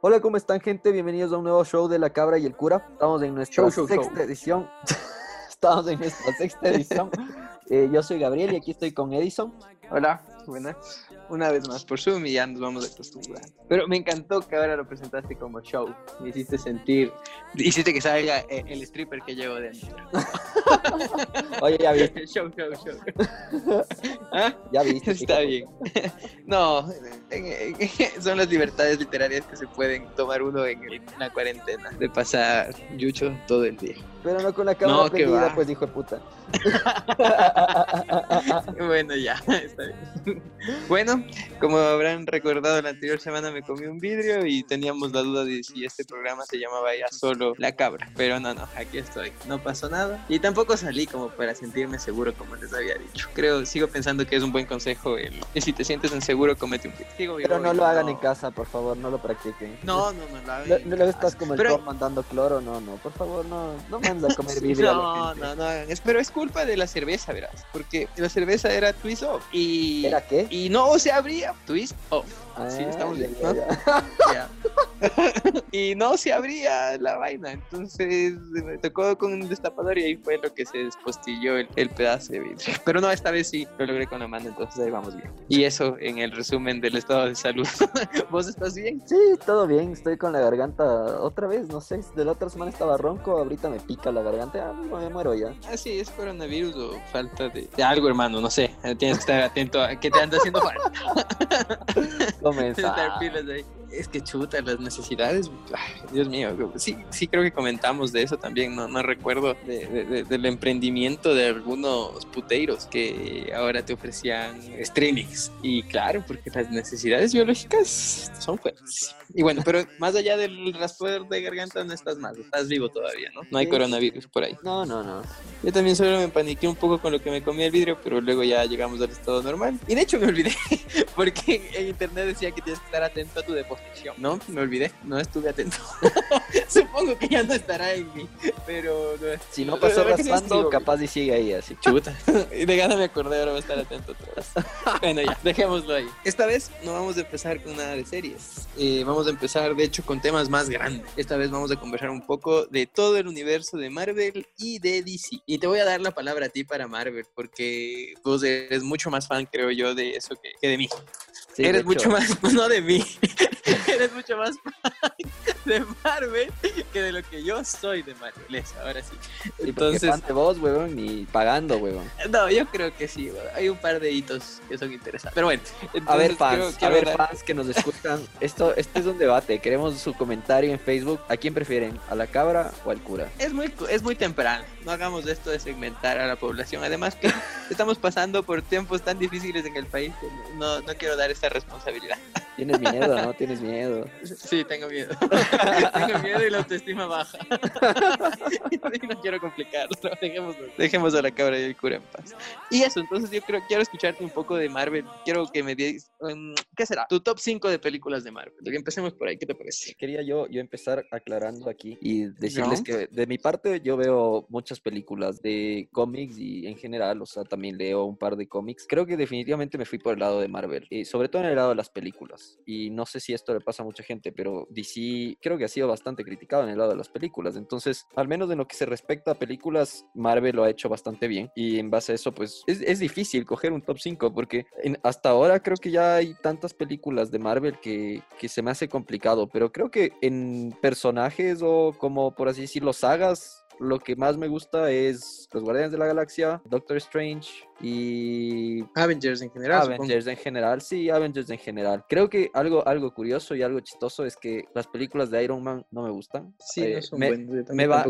Hola, ¿cómo están, gente? Bienvenidos a un nuevo show de La Cabra y el Cura. Estamos en nuestra Show, show, sexta show. edición. Estamos en nuestra sexta edición. Eh, yo soy Gabriel y aquí estoy con Edison. Hola, buenas. Una vez más por Zoom y ya nos vamos a acostumbrar. Pero me encantó que ahora lo presentaste como show. Me hiciste sentir, hiciste que salga eh, el stripper que llevo dentro. Oye, ya viste, show, show, show. ¿Ah? ya viste. Está bien. No, son las libertades literarias que se pueden tomar uno en la cuarentena. De pasar yucho todo el día. Pero no con la cámara No, prendida, va. pues hijo de puta. Bueno, ya, está bien. Bueno, como habrán recordado, la anterior semana me comí un vidrio y teníamos la duda de si este programa se llamaba ya solo La Cabra. Pero no, no, aquí estoy. No pasó nada. Y tampoco salí como para sentirme seguro, como les había dicho. Creo, sigo pensando que es un buen consejo el si te sientes inseguro, comete un. Sigo Pero no lo hagan no- en casa, por favor, no lo practiquen. No, no, no lo hagan. No, no estás como el Pero- Thor mandando cloro, no, no, por favor, no, no mandas a comer vidrio. a No, gente. no, no hagan. Pero es culpa de la cerveza, verás. Porque la cerveza era twist off. Y, ¿Era qué? y no se abría. Twist off. Sí, Ah, estamos bien, y no se abría la vaina, entonces me tocó con un destapador y ahí fue lo que se despostilló el, el pedazo de vidrio. Pero no, esta vez sí lo logré con la mano, entonces ahí vamos bien. Y eso en el resumen del estado de salud. ¿Vos estás bien? Sí, todo bien, estoy con la garganta otra vez, no sé, de la otra semana estaba ronco, ahorita me pica la garganta, ah, me muero ya. Ah, sí, es coronavirus o falta de, de algo, hermano, no sé. Tienes que estar atento a que te anda haciendo falta. Comienza. Estar pilas ahí. Es que chuta, las necesidades. ay, Dios mío, sí, sí creo que comentamos de eso también. No, no recuerdo de- de- de- del emprendimiento de algunos puteiros que ahora te ofrecían streamings. Y claro, porque las necesidades biológicas son fuertes. Y bueno, pero más allá del raspor de garganta, no estás mal, estás vivo todavía, ¿no? No hay coronavirus por ahí. No, no, no. Yo también solo me paniqué un poco con lo que me comí el vidrio, pero luego ya llegamos al estado normal. Y de hecho me olvidé, porque en internet decía que tienes que estar atento a tu No, me olvidé, no estuve atento. Supongo que ya no estará en mí, pero no Si no pasó ¿Verdad que sí raspando, estuvo? capaz y sigue ahí así. chuta. Y de gana me acordé, ahora voy a estar atento otra vez. Bueno, ya, dejémoslo ahí. Esta vez no vamos a empezar con nada de series. Eh, vamos a empezar, de hecho, con temas más grandes. Esta vez vamos a conversar un poco de todo el universo de Marvel y de DC. Y te voy a dar la palabra a ti para Marvel, porque vos eres mucho más fan, creo yo, de eso que, que de mí. Sí, eres mucho más, no de mí, eres mucho más fan de Marvel que de lo que yo soy de Marvel. Ahora sí. Entonces, fan de vos, huevón, ni pagando, huevón. no, yo creo que sí, hay un par de hitos que son interesantes. Pero bueno, A ver, fans, a ver, fans que nos escuchan, esto, este es un debate, queremos su comentario en Facebook. ¿A quién prefieren? ¿A la cabra o al cura? Es muy, es muy temprano, no hagamos esto de segmentar a la población. Además que estamos pasando por tiempos tan difíciles en el país que no, no quiero dar esta responsabilidad. Tienes miedo, ¿no? Tienes miedo. Sí, tengo miedo. tengo miedo y la autoestima baja. no quiero complicarlo. Dejemos, dejemos a la cabra y el cura en paz. Y eso, entonces yo creo, quiero escucharte un poco de Marvel. Quiero que me digas, um, ¿qué será? Tu top 5 de películas de Marvel. Empecemos por ahí, ¿qué te parece? Quería yo, yo empezar aclarando aquí y decirles ¿No? que de mi parte yo veo muchas películas de cómics y en general, o sea, también leo un par de cómics. Creo que definitivamente me fui por el lado de Marvel, y sobre todo en el lado de las películas. Y no sé si esto le pasa a mucha gente, pero DC creo que ha sido bastante criticado en el lado de las películas. Entonces, al menos en lo que se respecta a películas, Marvel lo ha hecho bastante bien. Y en base a eso, pues es, es difícil coger un top 5 porque en- hasta ahora creo que ya hay tantas películas de Marvel que, que se me hace complicado. Pero creo que en personajes o como por así decirlo, sagas, lo que más me gusta es Los Guardianes de la Galaxia, Doctor Strange y Avengers en general. supongo. Avengers en general, sí, Avengers en general. Creo que algo, algo curioso y algo chistoso es que las películas de Iron Man no me gustan. Sí, Eh, no son me, buenos. yo me va-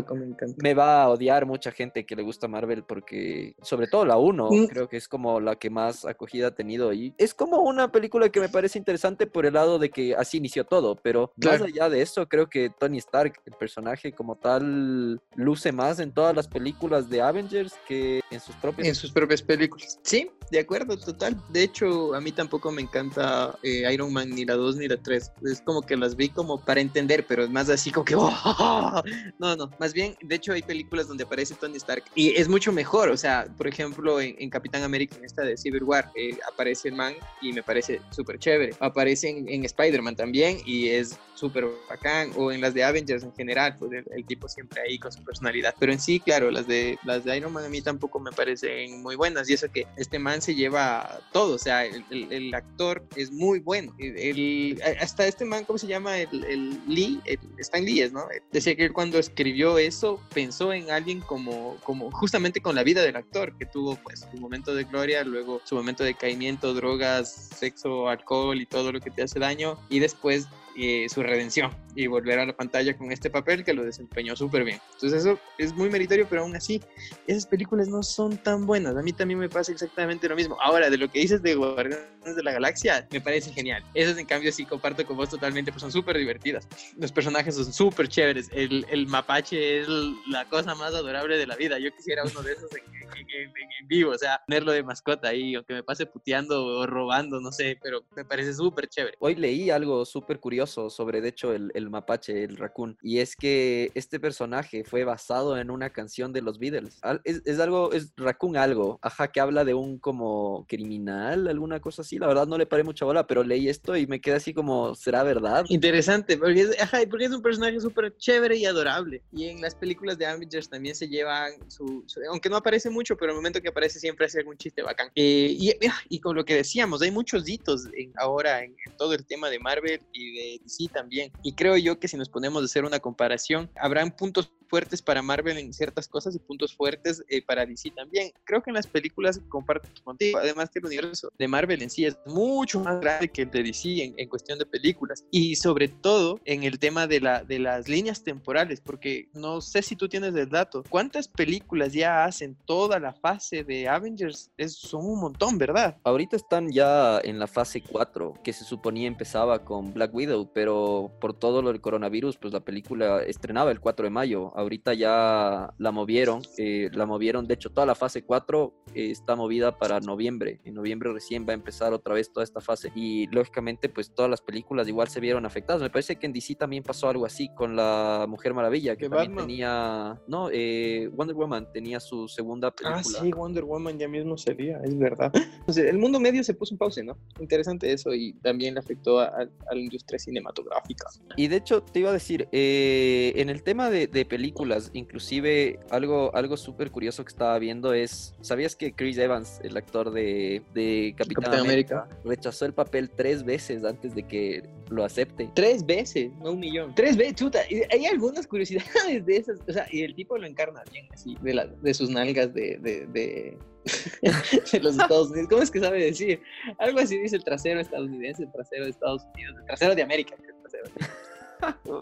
me va a odiar mucha gente que le gusta Marvel porque, sobre todo la 1, Mm. creo que es como la que más acogida ha tenido y es como una película que me parece interesante por el lado de que así inició todo, pero Claro. más allá de eso, creo que Tony Stark, el personaje como tal, luce más en todas las películas de Avengers que en sus propias En sus propias películas. Sí, de acuerdo, total. De hecho, a mí tampoco me encanta eh, Iron Man ni la 2 ni la 3. Es como que las vi como para entender, pero es más así como que... ¡oh! No, no, más bien, de hecho hay películas donde aparece Tony Stark y es mucho mejor. O sea, por ejemplo, en, Capitán América, en esta de Civil War, eh, aparece el man y me parece súper chévere. Aparece en, Spider-Man también y es súper bacán. O en las de Avengers en general, pues el, tipo siempre ahí con su personalidad. Pero en sí, claro, las de, las de Iron Man a mí tampoco me parecen muy buenas. Y eso que este man se lleva todo. O sea, el, el, actor es muy bueno. El, hasta este man, ¿cómo se llama? El, Lee, Stan Lee, ¿no? Decía que él cuando escribió eso pensó en alguien como, como justamente con la vida del actor, que tuvo pues su momento de gloria, luego su momento de caimiento, drogas, sexo, alcohol y todo lo que te hace daño. Y después eh, su redención y volver a la pantalla con este papel que lo desempeñó súper bien. Entonces eso es muy meritorio, pero aún así esas películas no son tan buenas. A mí también me pasa exactamente lo mismo. Ahora, de lo que dices de Guardianes de la Galaxia, me parece genial. Esas en cambio sí comparto con vos totalmente, pues son súper divertidas. Los personajes son súper chéveres. El, el, mapache es la cosa más adorable de la vida. Yo quisiera uno de esos en, vivo, o sea, tenerlo de mascota ahí, aunque me pase puteando o robando, no sé, pero me parece súper chévere. Hoy leí algo súper curioso sobre, de hecho, el, el, mapache, el raccoon. Y es que este personaje fue basado en una canción de los Beatles. Es, es, algo, es raccoon algo, ajá, que habla de un como criminal, alguna cosa así. La verdad no le paré mucha bola, pero leí esto y me quedé así como, ¿será verdad? Interesante, porque es, ajá, porque es un personaje súper chévere y adorable. Y en las películas de Avengers también se llevan su, aunque no aparece mucho, pero en el momento que aparece siempre hace algún chiste bacán. Eh, y, y, con lo que decíamos, hay muchos hitos en, ahora en, en todo el tema de Marvel y de sí también. Y creo yo que si nos ponemos a hacer una comparación, habrán puntos fuertes para Marvel en ciertas cosas y puntos fuertes eh, para DC también. Creo que en las películas comparto contigo, además que el universo de Marvel en sí es mucho más grande que el de DC en, en, cuestión de películas y sobre todo en el tema de, la, de las líneas temporales, porque no sé si tú tienes el dato, ¿cuántas películas ya hacen toda la fase de Avengers? Es, son un montón, ¿verdad? Ahorita están ya en la fase 4, que se suponía empezaba con Black Widow, pero por todo lo del coronavirus, pues la película estrenaba el 4 de mayo ahorita ya la movieron, eh, la movieron, de hecho toda la fase 4 eh, está movida para noviembre, en noviembre recién va a empezar otra vez toda esta fase y lógicamente pues todas las películas igual se vieron afectadas, me parece que en DC también pasó algo así con la Mujer Maravilla, que también tenía, no, eh, Wonder Woman tenía su segunda ah, película. Ah, sí, Wonder Woman ya mismo sería, es verdad. O sea, el mundo medio se puso en pausa, ¿no? Interesante eso y también le afectó a, la industria cinematográfica. Y de hecho te iba a decir, en el tema de, de películas, Inclusive algo, algo súper curioso que estaba viendo es, ¿sabías que Chris Evans, el actor de, de Capitán, América, rechazó el papel tres veces antes de que lo acepte? Tres veces, no un millón. Tres veces, chuta. Hay algunas curiosidades de esas, o sea, y el tipo lo encarna bien, así, de, la, de sus nalgas de, de, de... los Estados Unidos. ¿Cómo es que sabe decir? Algo así dice el trasero estadounidense, el trasero de Estados Unidos, el trasero de América. El trasero.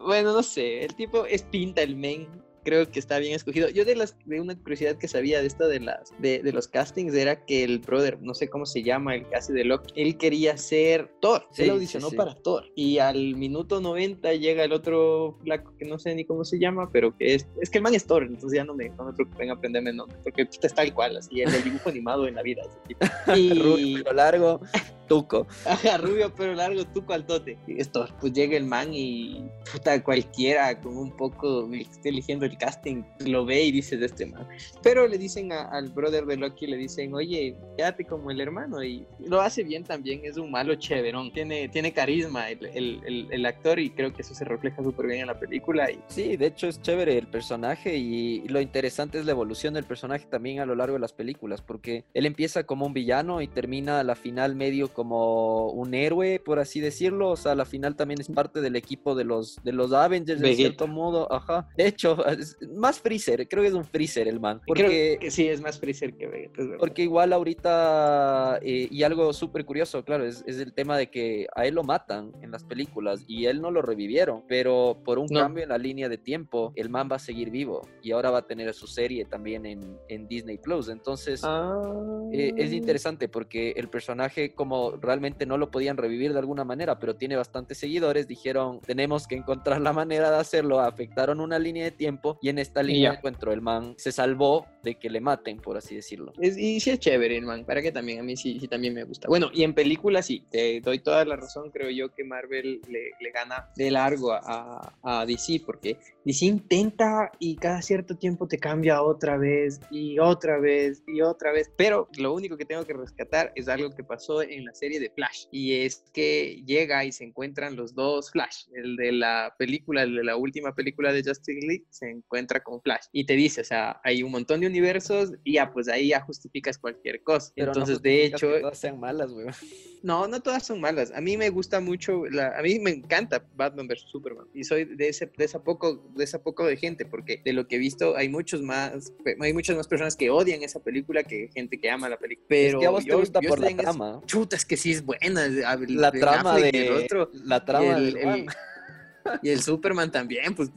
Bueno, no sé, el tipo es pinta el men creo que está bien escogido. Yo de las de una curiosidad que sabía de esto de las de, de los castings era que el brother, no sé cómo se llama, el hace de Loki, él quería ser Thor. Sí, él audicionó para Thor. Y al minuto 90 llega el otro flaco que no sé ni cómo se llama, pero que es es que el man es Thor, entonces ya no me no me preocupen aprenderme el nombre, porque está igual así el dibujo animado en la vida ese tipo. Y rubio largo, tuco. Ajá, rubio pero largo, tuco al tote. Y Thor, pues llega el man y puta cualquiera con un poco el que esté eligiendo el casting lo ve y dice de este man. Pero le dicen al brother de Loki, le dicen, oye, quédate como el hermano. Y lo hace bien también, es un malo chéverón. Tiene, tiene carisma el, el, el, actor y creo que eso se refleja súper bien en la película. Y... Sí, de hecho es chévere el personaje y lo interesante es la evolución del personaje también a lo largo de las películas, porque él empieza como un villano y termina a la final medio como un héroe, por así decirlo. O sea, la final también es parte del equipo de los, de los Avengers, de cierto modo. Ajá. De hecho, más Freezer, creo que es un Freezer el man. Porque, que sí, es más Freezer que Vegeta. porque igual ahorita, eh, y algo súper curioso, claro, es, es, el tema de que a él lo matan en las películas y él no lo revivieron, pero por un cambio en la línea de tiempo, el man va a seguir vivo y ahora va a tener su serie también en, en Disney Plus. Entonces, eh, es ah. interesante porque el personaje, como realmente no lo podían revivir de alguna manera, pero tiene bastantes seguidores, dijeron, tenemos que encontrar la manera de hacerlo, afectaron una línea de tiempo y en esta línea encuentro el man se salvó de que le maten, por así decirlo. y sí es chévere, man, para que también, a mí sí, sí también me gusta. Bueno, y en películas sí, te doy toda la razón, creo yo que Marvel le, le gana de largo a, a, DC, porque DC intenta y cada cierto tiempo te cambia otra vez y otra vez y otra vez, pero lo único que tengo que rescatar es algo que pasó en la serie de Flash, y es que llega y se encuentran los dos Flash, el de la película, el de la última película de Justice League, se encuentra con Flash, y te dice, o sea, hay un montón de universos y ya, pues ahí ya justificas cualquier cosa. Entonces, de hecho... Que todas sean malas, güey. No, no todas son malas. A mí me gusta mucho, la, a mí me encanta Batman vs. Superman, y soy de, ese, de, esa poco, de esa poco de gente, porque de lo que he visto hay muchos más, hay muchas más personas que odian esa película que gente que ama la película. Pero es que a vos te gusta por la trama. chuta, es que sí es buena. La trama de... Otro, la trama del y el Superman también, pues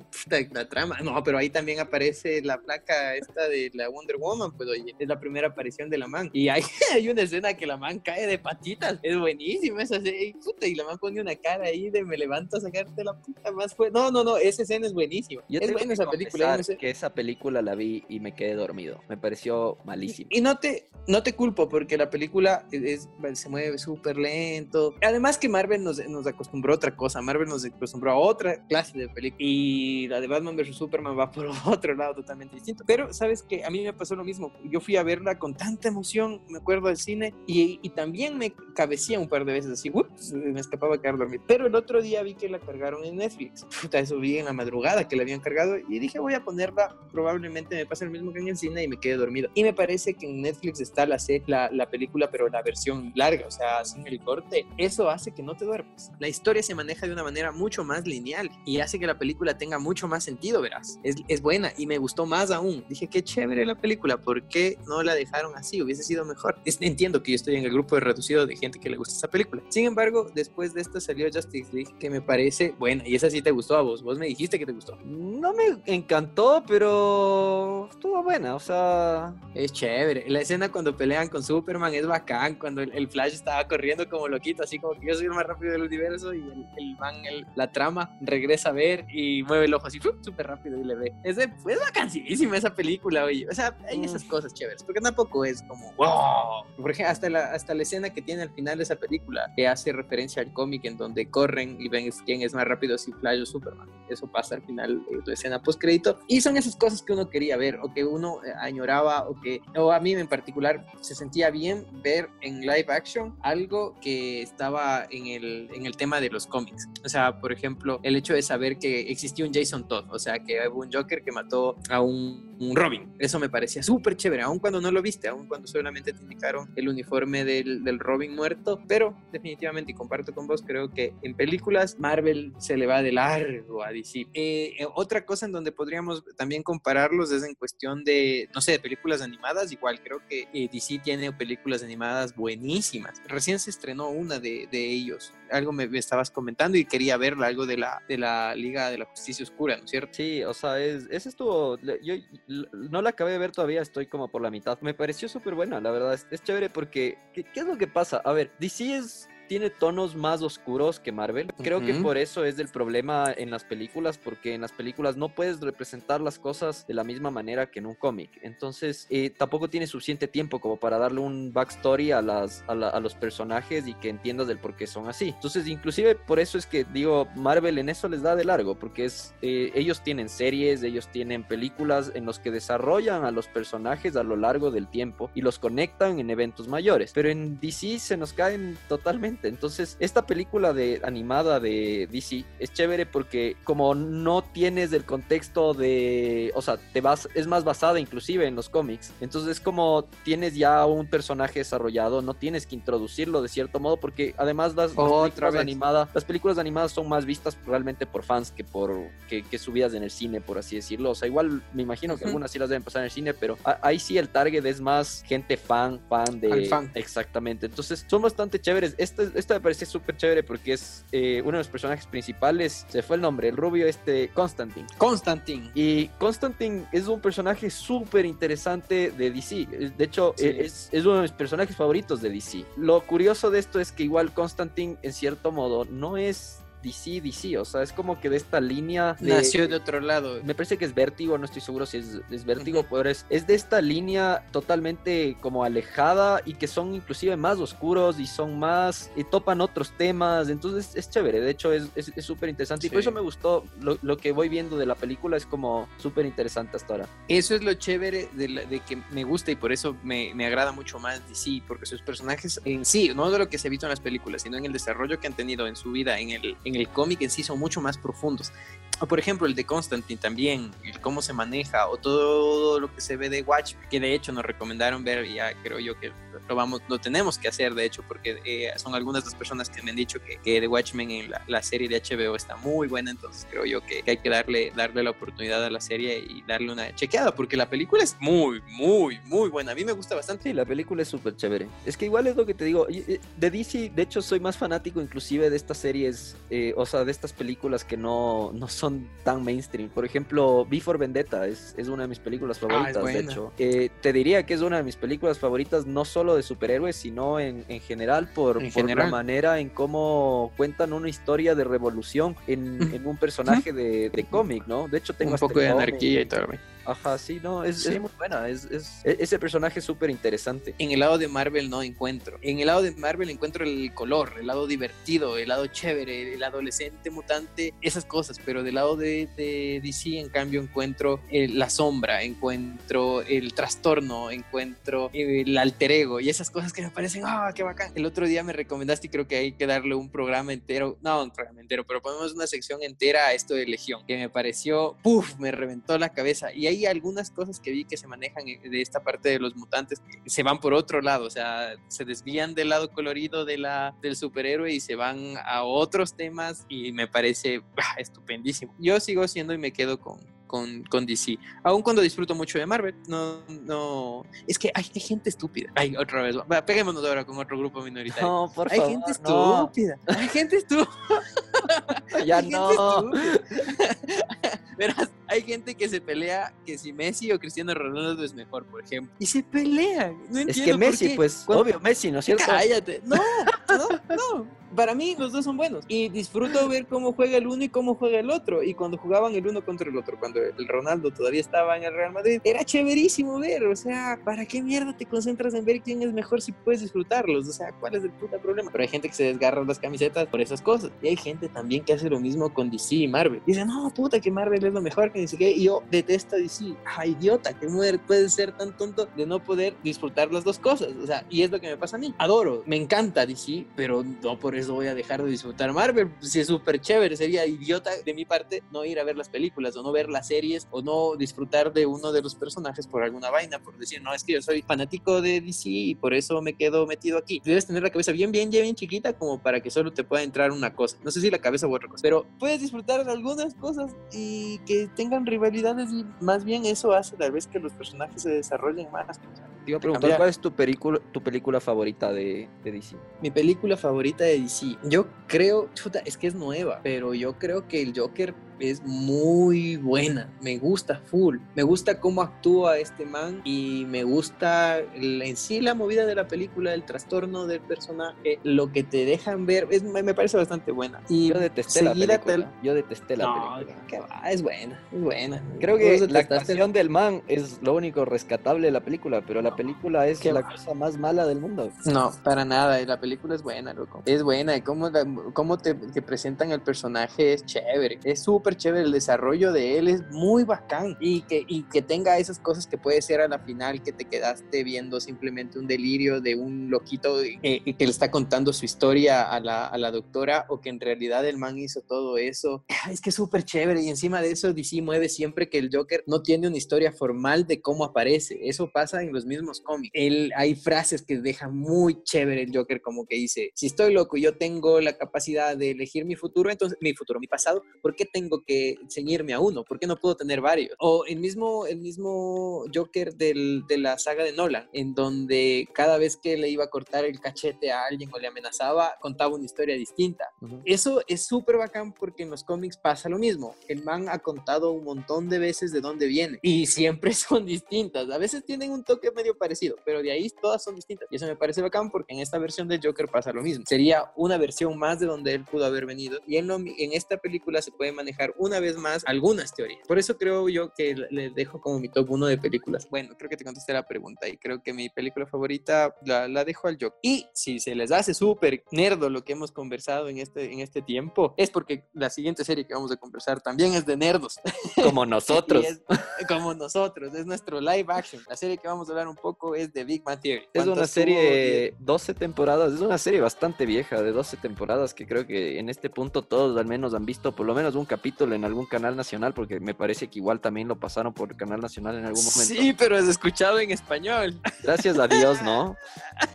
la trama. No, pero ahí también aparece la placa esta de la Wonder Woman, pues oye, es la primera aparición de la man. Y hay, hay una escena que la man cae de patitas, es buenísima esa y, puta, y la man pone una cara ahí de me levanto a sacarte la puta más fue. No, no, no, esa escena es buenísima. Yo es buena esa película. que esa película la vi y me quedé dormido. Me pareció malísima. Y, no te no te culpo porque la película es, se mueve súper lento. Además que Marvel nos, nos acostumbró a otra cosa, Marvel nos acostumbró a otra otra clase de película. Y la de Batman vs. Superman va por otro lado totalmente distinto. Pero, ¿sabes que A mí me pasó lo mismo. Yo fui a verla con tanta emoción, me acuerdo del cine, y, y también me cabecía un par de veces así, ups, me escapaba a quedar dormido. Pero el otro día vi que la cargaron en Netflix. Puta, eso vi en la madrugada que la habían cargado y dije, voy a ponerla. Probablemente me pase lo mismo que en el cine y me quede dormido. Y me parece que en Netflix está la, la, la película, pero la versión larga, o sea, sin el corte. Eso hace que no te duermas. La historia se maneja de una manera mucho más lineal y hace que la película tenga mucho más sentido, verás. Es, es, buena y me gustó más aún. Dije, qué chévere la película, ¿por qué no la dejaron así? Hubiese sido mejor. entiendo que yo estoy en el grupo de reducido de gente que le gusta esa película. Sin embargo, después de esta salió Justice League, que me parece buena y esa sí te gustó a vos. Vos me dijiste que te gustó. No me encantó, pero estuvo buena, o sea... Es chévere. La escena cuando pelean con Superman es bacán, cuando el, Flash estaba corriendo como loquito, así como que yo soy el más rápido del universo y el, el man, el, la trama regresa a ver y mueve el ojo así súper rápido y le ve. Es, de, es vacancísima esa película, oye. O sea, hay esas cosas chéveres, porque tampoco es como, wow. Por ejemplo, hasta la, hasta la escena que tiene al final de esa película, que hace referencia al cómic en donde corren y ven quién es más rápido, si Flash o Superman. Eso pasa al final de la escena post crédito. Y son esas cosas que uno quería ver, o que uno eh, añoraba, o que, o a mí en particular, se sentía bien ver en live action algo que estaba en el, en el tema de los cómics. O sea, por ejemplo, el hecho de saber que existió un Jason Todd, o sea, que hubo un Joker que mató a un, Robin. Eso me parecía súper chévere, aun cuando no lo viste, aun cuando solamente te indicaron el uniforme del, del, Robin muerto, pero definitivamente, y comparto con vos, creo que en películas Marvel se le va de largo a DC. Eh, eh, otra cosa en donde podríamos también compararlos es en cuestión de, no sé, de películas animadas, igual creo que eh, DC tiene películas animadas buenísimas. Recién se estrenó una de, de ellos, algo me estabas comentando y quería verla, algo de la, de la Liga de la Justicia Oscura, ¿no es cierto? Sí, o sea, es, ese estuvo, yo no la acabé de ver todavía, estoy como por la mitad. Me pareció súper buena, la verdad, es, chévere porque, ¿qué, ¿qué, es lo que pasa? A ver, DC es tiene tonos más oscuros que Marvel. Creo que por eso es el problema en las películas, porque en las películas no puedes representar las cosas de la misma manera que en un cómic. Entonces, eh, tampoco tiene suficiente tiempo como para darle un backstory a, las, a, los personajes y que entiendas del por qué son así. Entonces, inclusive por eso es que digo, Marvel en eso les da de largo, porque es, eh, ellos tienen series, ellos tienen películas en los que desarrollan a los personajes a lo largo del tiempo y los conectan en eventos mayores. Pero en DC se nos caen totalmente entonces, esta película de animada de DC es chévere porque como no tienes el contexto de, o sea, te vas es más basada inclusive en los cómics. Entonces, es como tienes ya un personaje desarrollado, no tienes que introducirlo de cierto modo porque además las, películas animadas, las películas animadas son más vistas realmente por fans que por que, que, subidas en el cine, por así decirlo. O sea, igual me imagino que algunas sí las deben pasar en el cine, pero ahí sí el target es más gente fan, fan de fan. exactamente. Entonces, son bastante chéveres. Este esta me parece súper chévere porque es eh, uno de los personajes principales, se fue el nombre, el rubio este, Constantine. Constantine. Y Constantine es un personaje súper interesante de DC. De hecho, es, es, uno de mis personajes favoritos de DC. Lo curioso de esto es que igual Constantine, en cierto modo, no es DC, DC, o sea, es como que de esta línea... De, Nació de otro lado. Me parece que es Vértigo, no estoy seguro si es, es Vértigo, pero es, es de esta línea totalmente como alejada y que son inclusive más oscuros y son más... y topan otros temas, entonces es chévere, de hecho es súper es, interesante y por eso me gustó, lo, lo, que voy viendo de la película es como súper interesante hasta ahora. Eso es lo chévere de, de que me gusta y por eso me, me, agrada mucho más DC, porque sus personajes en sí, no de lo que se ha visto en las películas, sino en el desarrollo que han tenido en su vida, en el, en el cómic en sí, son mucho más profundos. Por ejemplo, el de Constantine también, el cómo se maneja, o todo lo que se ve de Watch, que de hecho nos recomendaron ver, y ya creo yo que lo, vamos, lo tenemos que hacer, de hecho, porque eh, son algunas de las personas que me han dicho que, que The Watchmen en la, la, serie de HBO está muy buena, entonces creo yo que, que, hay que darle, darle la oportunidad a la serie y darle una chequeada, porque la película es muy, muy, muy buena. A mí me gusta bastante. Sí, la película es súper chévere. Es que igual es lo que te digo, de DC, de hecho, soy más fanático inclusive de estas series, eh, o sea, de estas películas que no, no son tan mainstream. Por ejemplo, Before Vendetta es, es una de mis películas ah, favoritas, de hecho. Eh, te diría que es una de mis películas favoritas, no solo de superhéroes, sino en, en general por, por la manera en cómo cuentan una historia de revolución en, en un personaje de, de cómic, ¿no? De hecho, tengo un poco de anarquía y todo. Ajá, sí, no, es, es muy buena. Es, es, e, ese personaje es súper interesante. En el lado de Marvel no encuentro. En el lado de Marvel encuentro el color, el lado divertido, el lado chévere, el adolescente mutante, esas cosas. Pero del lado de, de DC, en cambio, encuentro la sombra, encuentro el trastorno, encuentro el alter ego y esas cosas que me parecen, ah, qué bacán. El otro día me recomendaste y creo que hay que darle un programa entero, no un programa entero, pero ponemos una sección entera a esto de Legión, que me pareció, puff, me reventó la cabeza. Y hay algunas cosas que vi que se manejan eh, de esta parte de los mutantes que se van por otro lado, o sea, se desvían del lado colorido de la, del superhéroe y se van a otros temas y me parece ah, estupendísimo. Yo sigo siendo y me quedo con, con, con, DC. Aún cuando disfruto mucho de Marvel, no, no. Es que hay, gente estúpida. Ay, otra vez. peguémonos ahora con otro grupo minoritario. No, por hay favor. Gente estúpida. Hay gente estúpida. ya hay no. Verás, hay gente que se pelea que si Messi o Cristiano Ronaldo es mejor, por ejemplo. Y se pelean. No es que Messi, pues, obvio, Messi, ¿no es cierto? Cállate. No, no, no. Para mí los dos son buenos. Y disfruto ver cómo juega el uno y cómo juega el otro. Y cuando jugaban el uno contra el otro, cuando el Ronaldo todavía estaba en el Real Madrid, era chéverísimo ver. O sea, ¿para qué mierda te concentras en ver quién es mejor si puedes disfrutarlos? O sea, ¿cuál es el puta problema? Pero hay gente que se desgarra las camisetas por esas cosas. Y hay gente también que hace lo mismo con DC y Marvel. Dice, no, puta, que Marvel es lo mejor, que ni siquiera. Y yo detesto DC. Ah, idiota, que puede ser tan tonto de no poder disfrutar las dos cosas. O sea, y es lo que me pasa a mí. Adoro, me encanta DC, pero no por eso voy a dejar de disfrutar Marvel. Si es súper chévere, sería idiota de mi parte no ir a ver las películas o no ver las series o no disfrutar de uno de los personajes por alguna vaina, por decir, no, es que yo soy fanático de DC y por eso me quedo metido aquí. Debes tener la cabeza bien, bien, bien chiquita como para que solo te pueda entrar una cosa. No sé si la cabeza u otra cosa, pero puedes disfrutar de algunas cosas y que tengan rivalidades y más bien eso hace tal vez que los personajes se desarrollen más. Te iba a preguntar, ¿cuál es tu película, tu película favorita de, de DC? Mi película favorita de DC. Yo creo, chuta, es que es nueva, pero yo creo que el Joker es muy buena, me gusta full, me gusta cómo actúa este man y me gusta en sí la movida de la película, el trastorno del personaje, lo que te dejan ver, es, me parece bastante buena. Y yo detesté la película. Yo detesté la no, película. va, es buena, es buena. Creo que la actuación del man es lo único rescatable de la película, pero la película es la cosa más mala del mundo. No, para nada, la película es buena, loco. Es buena, y cómo, cómo te, te presentan el personaje es chévere, es súper chévere, el desarrollo de él es muy bacán y que, y que tenga esas cosas que puede ser a la final que te quedaste viendo simplemente un delirio de un loquito eh, que le está contando su historia a la, a la, doctora o que en realidad el man hizo todo eso. Es que es súper chévere y encima de eso DC mueve siempre que el Joker no tiene una historia formal de cómo aparece. Eso pasa en los mismos cómics. Él, hay frases que deja muy chévere el Joker como que dice, si estoy loco y yo tengo la capacidad de elegir mi futuro, entonces mi futuro, mi pasado, ¿por qué tengo tengo que ceñirme a uno? ¿Por qué no puedo tener varios? O el mismo, el mismo Joker del, de la saga de Nolan, en donde cada vez que le iba a cortar el cachete a alguien o le amenazaba, contaba una historia distinta. Eso es súper bacán porque en los cómics pasa lo mismo. El man ha contado un montón de veces de dónde viene y siempre son distintas. A veces tienen un toque medio parecido, pero de ahí todas son distintas. Y eso me parece bacán porque en esta versión de Joker pasa lo mismo. Sería una versión más de donde él pudo haber venido y en, en esta película se puede manejar una vez más algunas teorías. Por eso creo yo que le dejo como mi top uno de películas. Bueno, creo que te contesté la pregunta y creo que mi película favorita la, la dejo al Joker. Y si se les hace súper nerdo lo que hemos conversado en este, en este tiempo, es porque la siguiente serie que vamos a conversar también es de nerdos. Como nosotros. como nosotros, es nuestro live action. La serie que vamos a hablar un poco es de Big Bang Theory. Es una serie, 12 temporadas, es una serie bastante vieja, de 12 temporadas, que creo que en este punto todos al menos han visto por lo menos un capítulo en algún canal nacional, porque me parece que igual también lo pasaron por el canal nacional en algún momento. Sí, pero es escuchado en español. Gracias a Dios, ¿no?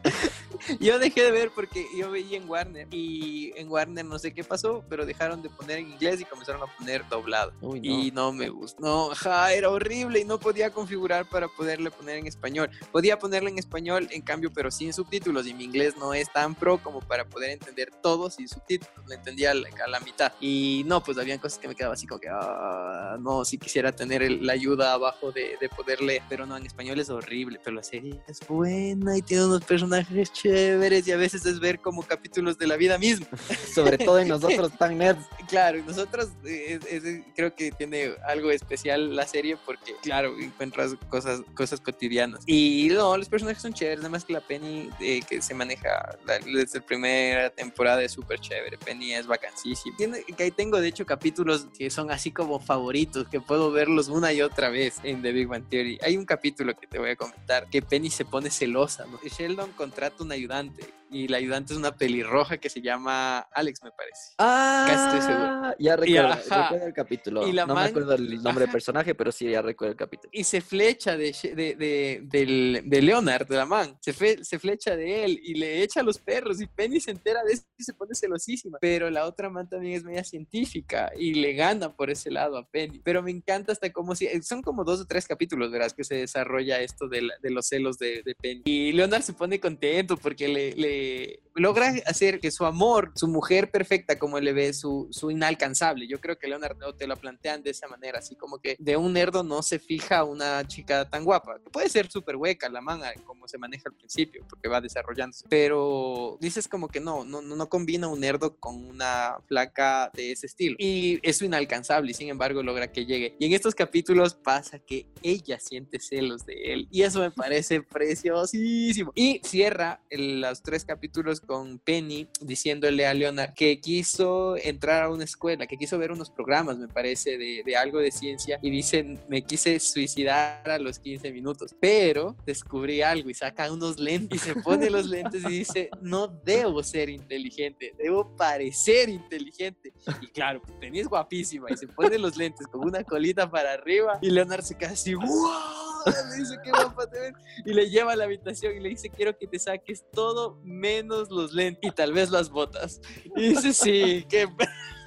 yo dejé de ver porque yo veía en Warner y en Warner no sé qué pasó, pero dejaron de poner en inglés y comenzaron a poner doblado. Y no me gustó. No, era horrible y no podía configurar para poderle poner en español. Podía ponerle en español, en cambio, pero sin subtítulos y mi inglés no es tan pro como para poder entender todo sin subtítulos. Lo entendía a la, mitad. Y no, pues habían cosas que me quedaba así como que, ah, no, si quisiera tener la ayuda abajo de, de poder leer, pero no, en español es horrible, pero la serie es buena y tiene unos personajes chéveres y a veces es ver como capítulos de la vida misma. Sobre todo en nosotros tan nerds. Claro, nosotros creo que tiene algo especial la serie porque, claro, encuentras cosas, cosas cotidianas. Y no, los personajes son chéveres, además que la Penny eh, que se maneja desde la primera temporada es súper chévere. Penny es vacancísima. Que ahí tengo, de hecho, capítulos que son así como favoritos, que puedo verlos una y otra vez en The Big Bang Theory. Hay un capítulo que te voy a comentar que Penny se pone celosa, ¿no? Sheldon contrata un ayudante y la ayudante es una pelirroja que se llama Alex, me parece. Ah, Casi estoy seguro. Ya recuerdo, el capítulo. no me acuerdo el nombre del personaje, pero sí, ya recuerdo el capítulo. Y se flecha de, de, de, de, Leonard, de la man. Se, se flecha de él y le echa a los perros y Penny se entera de eso y se pone celosísima. Pero la otra man también es media científica y le gana por ese lado a Penny. Pero me encanta hasta como si... Son como dos o tres capítulos, verás, que se desarrolla esto de, los celos de, Penny. Y Leonard se pone contento porque le de logra hacer que su amor, su mujer perfecta, como él le ve, su, su inalcanzable. Yo creo que Leonardo te lo plantean de esa manera, así como que de un nerdo no se fija una chica tan guapa. Puede ser súper hueca la manga, como se maneja al principio, porque va desarrollándose. Pero dices como que no, no, no combina un nerdo con una flaca de ese estilo. Y es inalcanzable y sin embargo logra que llegue. Y en estos capítulos pasa que ella siente celos de él. Y eso me parece preciosísimo. Y cierra los tres capítulos con Penny diciéndole a Leonard que quiso entrar a una escuela, que quiso ver unos programas, me parece, de, de algo de ciencia y dice, me quise suicidar a los 15 minutos, pero descubrí algo y saca unos lentes y se pone los lentes y dice, no debo ser inteligente, debo parecer inteligente. Y claro, Penny es guapísima y se pone los lentes con una colita para arriba y Leonard se queda así, ¡wow! le dice. Y le lleva a la habitación y le dice, quiero que te saques todo menos los lentes y tal vez las botas. Y dice, sí, qué...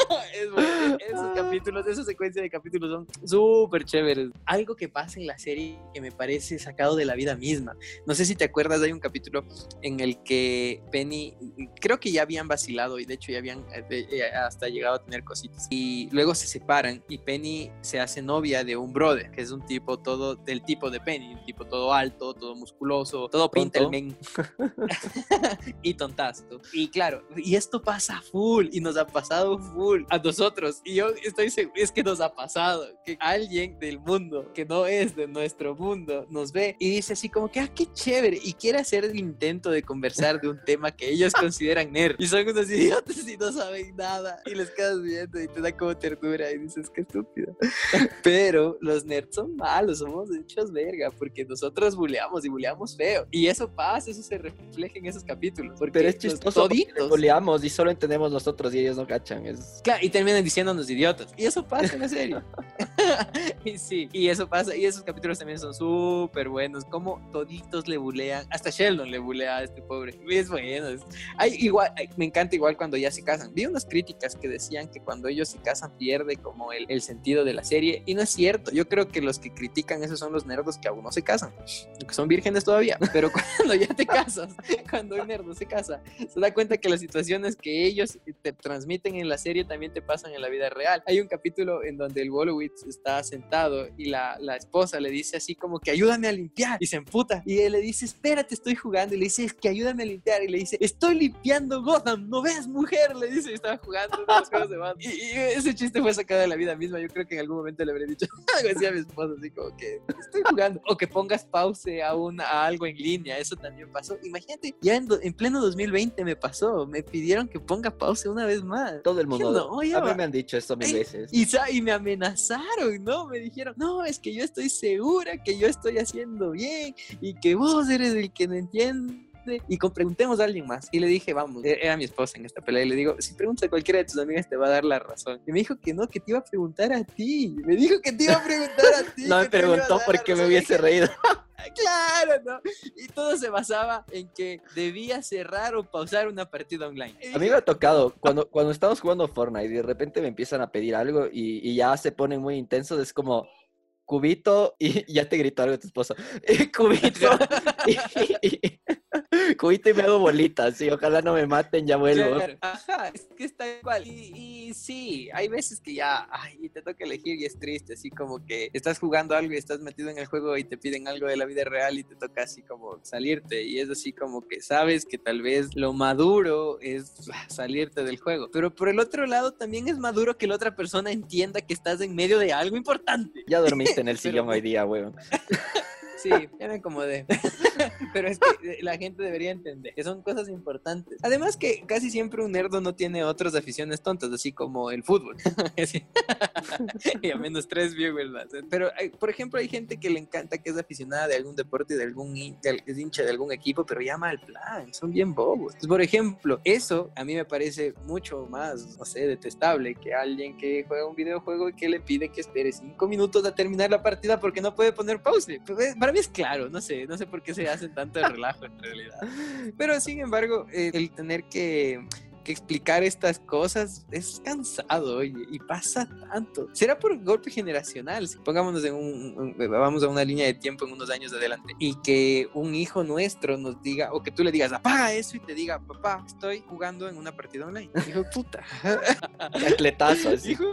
esos capítulos, esa secuencia de capítulos son súper chéveres. Algo que pasa en la serie que me parece sacado de la vida misma. No sé si te acuerdas, hay un capítulo en el que Penny, creo que ya habían vacilado y de hecho ya habían eh, eh, hasta llegado a tener cositas. Y luego se separan y Penny se hace novia de un brother, que es un tipo todo del tipo de Penny, un tipo todo alto, todo musculoso, todo pinta el men. y tontasto. Y claro, y esto pasa full y nos ha pasado full a nosotros. Y yo estoy seguro, es que nos ha pasado, que alguien del mundo, que no es de nuestro mundo, nos ve y dice así como que, ah, qué chévere, y quiere hacer el intento de conversar de un tema que ellos consideran nerd. Y son unos idiotas y no saben nada. Y les quedas viendo y te da como ternura y dices, qué estúpido. Pero los nerds son malos, somos hechos verga, porque nosotros buleamos y buleamos feo. Y eso pasa, eso se refleja en esos capítulos. Porque Pero es chistoso, buleamos y solo entendemos nosotros y ellos no cachan. Es y terminan diciéndonos idiotas. Y eso pasa en la serie. y sí, y eso pasa, y esos capítulos también son súper buenos, como toditos le bulean, hasta Sheldon le bulea a este pobre, es bueno, hay igual, hay- me encanta igual cuando ya se casan, vi unas críticas que decían que cuando ellos se casan pierde como el, el sentido de la serie, y no es cierto, yo creo que los que critican eso son los nerdos que aún no se casan, que son vírgenes todavía, pero cuando ya te casas, cuando un nerdo se casa, se da cuenta que las situaciones que ellos te transmiten en la serie también te pasan en la vida real. Hay un capítulo en donde el Wolowitz está sentado y la, la esposa le dice así como que ayúdame a limpiar y se emputa. Y él le dice espérate estoy jugando y le dice es que ayúdame a limpiar y le dice estoy limpiando Gotham no ves mujer le dice y estaba jugando con los juegos de Batman y, y ese chiste fue sacado de la vida misma. Yo creo que en algún momento le habré dicho algo así a mi esposa así como que estoy jugando o que pongas pause a, un, a algo en línea eso también pasó. Imagínate ya en, do- en pleno 2020 me pasó. Me pidieron que ponga pause una vez más. Todo el mundo. No, a mí me han dicho esto mil veces. y, y me amenazaron, ¿no? Me dijeron, no, es que yo estoy segura que yo estoy haciendo bien y que vos eres el que no entiende. Y con- preguntemos a alguien más. Y le dije, vamos, e- era mi esposa en esta pelea. Y le digo, si preguntas a cualquiera de tus amigas, te va a dar la razón. Y me dijo que no, que te iba a preguntar a ti. Me dijo que te iba a preguntar a ti. No me preguntó dar la por qué me hubiese reído. Claro, ¿no? Y todo se basaba en que debía cerrar o pausar una partida online. A mí me ha tocado, cuando, cuando estamos jugando Fortnite y de repente me empiezan a pedir algo y, y ya se ponen muy intensos, es como cubito y ya te gritó algo tu esposo. cubito y, y- cubito y me hago bolitas y ojalá no me maten, ya vuelvo. Ajá, es que está igual. Y, y sí, hay veces que ya, ay, te toca elegir y es triste, así como que estás jugando algo y estás metido en el juego y te piden algo de la vida real y te toca así como salirte. Y es así como que sabes que tal vez lo maduro es salirte del juego. Pero por el otro lado también es maduro que la otra persona entienda que estás en medio de algo importante. Ya dormiste en el Pero- sillón hoy día, weón. Sí, ya me acomodé. Pero es que eh, la gente debería entender que son cosas importantes. Además que casi siempre un nerdo no tiene otras aficiones tontas, así como el fútbol. Y a menos tres viewers más. Pero, hay- por ejemplo, hay gente que le encanta, que es aficionada de algún deporte, de algún de- es hincha de algún equipo, pero llama al plan. Son bien bobos. Entonces, por ejemplo, eso a mí me parece mucho más, no sé, detestable que alguien que juega un videojuego y que le pide que espere cinco minutos a terminar la partida porque no puede poner pause. Pues, eh, para mí es claro, no sé, no sé por qué se hacen tanto relajo en realidad. Pero sin embargo, eh, el tener que, que explicar estas cosas es cansado, oye, y pasa tanto. ¿Será por golpe generacional? Si pongámonos en un, un- vamos a una línea de tiempo en unos años adelante y que un hijo nuestro nos diga, o que tú le digas, apaga eso y te diga, papá, estoy jugando en una partida online. Hijo puta. Cacletazo, así. Hijo.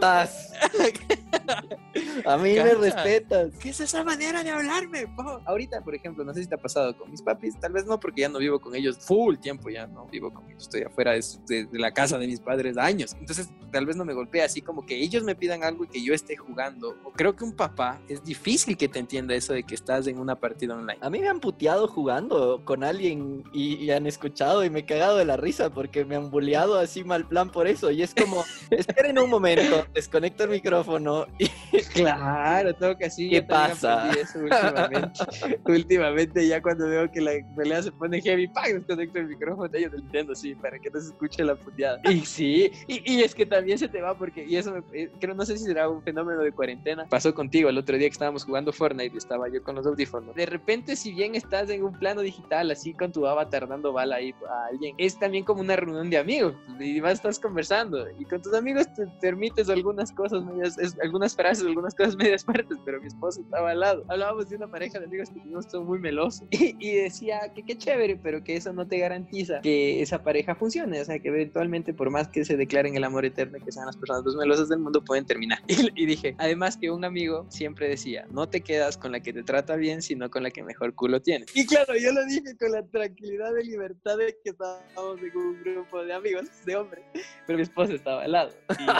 A mí me respetas. ¿Qué es esa manera de hablarme? po? Ahorita, por ejemplo, no sé si te ha pasado con mis papis, tal vez no, porque ya no vivo con ellos full tiempo, ya no vivo con ellos, estoy afuera de, su- de- de la casa de mis padres años. Entonces, tal vez no me golpea así como que ellos me pidan algo y que yo esté jugando. O creo que un papá es difícil que te entienda eso de que estás en una partida online. A mí me han puteado jugando con alguien y, y han escuchado y me he cagado de la risa porque me han bulleado así mal plan por eso. Y es como, esperen un momento, desconecto el micrófono y Claro, todo que así. ¿Qué pasa? eso últimamente. últimamente, ya cuando veo que la pelea se pone heavy, ¡pam! Desconecto el micrófono, yo lo entiendo, sí, para que no se escuche la puteada. Y sí, y, y es que también se te va porque, y eso me, eh, creo, no sé si será un fenómeno de cuarentena. Pasó contigo el otro día que estábamos jugando Fortnite y estaba yo con los audífonos. De repente, si bien estás en un plano digital, así con tu avatar dando bala ahí a alguien, es también como una reunión de amigos y vas, estás conversando y con tus amigos te permites algunas cosas medias, es- algunas frases, algunas cosas medias fuertes, pero mi esposo estaba al lado. Hablábamos de una pareja de amigos que teníamos todo muy meloso y, y decía que qué chévere, pero que eso no te garantiza que esa pareja funcione, o sea, que eventualmente por más que se declaren el amor eterno, que sean las personas más melosas del mundo, pueden terminar. Y, y dije, además que un amigo siempre decía, no te quedas con la que te trata bien, sino con la que mejor culo tiene. Y claro, yo lo dije con la tranquilidad y libertad de que estábamos en un grupo de amigos, de hombres, pero mi esposa estaba al lado.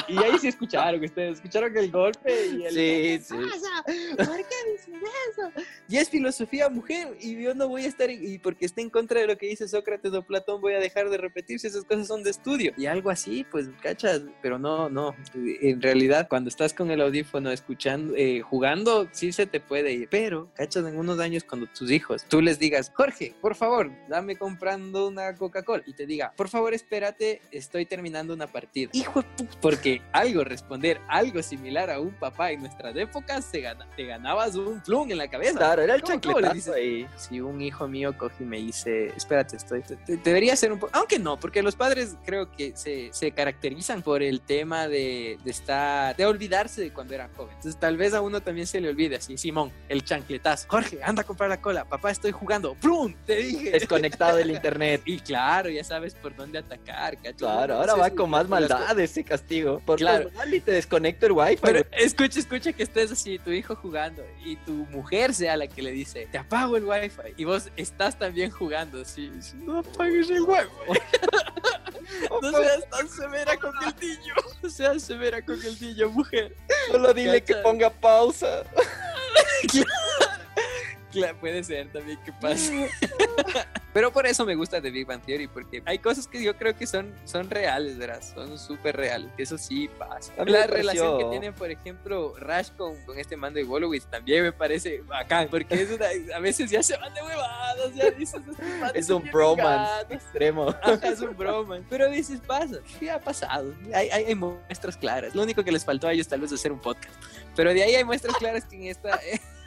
Y, y ahí sí escucharon, ustedes escucharon el golpe y el... Sí, sí. pasa? ¿Por qué dices eso? Y es filosofía mujer y yo no voy a estar, y porque esté en contra de lo que dice Sócrates o Platón, voy a dejar de repetir si esas cosas son de estudio. Y algo así, pues, cachas, pero no, no. En realidad, cuando estás con el audífono escuchando, eh, jugando, sí se te puede ir. Pero, cachas, en unos años cuando tus hijos, tú les digas, Jorge, por favor, dame comprando una Coca-Cola. Y te diga, por favor, espérate, estoy terminando una partida. Hijo de puta. Porque algo, responder algo similar a un papá papá, en nuestras épocas se gana, te ganabas un plum en la cabeza. Claro, era el ¿Cómo- cómo le chancletazo dices? ahí. Si un hijo mío coge y me dice, espérate, estoy, te- te- debería ser un poco, aunque no, porque los padres creo que se, se caracterizan por el tema de, de estar, de olvidarse de cuando eran jóvenes. Entonces tal vez a uno también se le olvide así, Simón, el chancletazo. Jorge, anda a comprar la cola, papá, estoy jugando. ¡Plum! Te dije. Desconectado del internet. Y claro, ya sabes por dónde atacar, ¿cachai? Claro, ahora Entonces, va con más maldad ese castigo. Por Claro. mal y te desconecto el wifi. Pero güey. Escucha, escucha que estés así, tu hijo jugando y tu mujer sea la que le dice, te apago el wifi y vos estás también jugando, así, sí, no apagues el wifi. no seas tan severa con el niño, no seas severa con el niño, mujer. Solo dile que ponga pausa. Claro, puede ser también que pase. Pero por eso me gusta The Big Bang Theory, porque hay cosas que yo creo que son, son reales, ¿verdad? Son súper reales. Eso sí pasa. La relación que tiene, por ejemplo, Rash con, con este man de Wolowitz también me parece bacán, porque es una- a veces ya se van de huevadas, ya dices, manes Es un tienen bromance extremo. Ajá, es un bromance. Pero a veces pasa, sí ha pasado. Hay, hay, hay muestras claras. Lo único que les faltó a ellos tal vez es hacer un podcast. Pero de ahí hay muestras claras que en esta...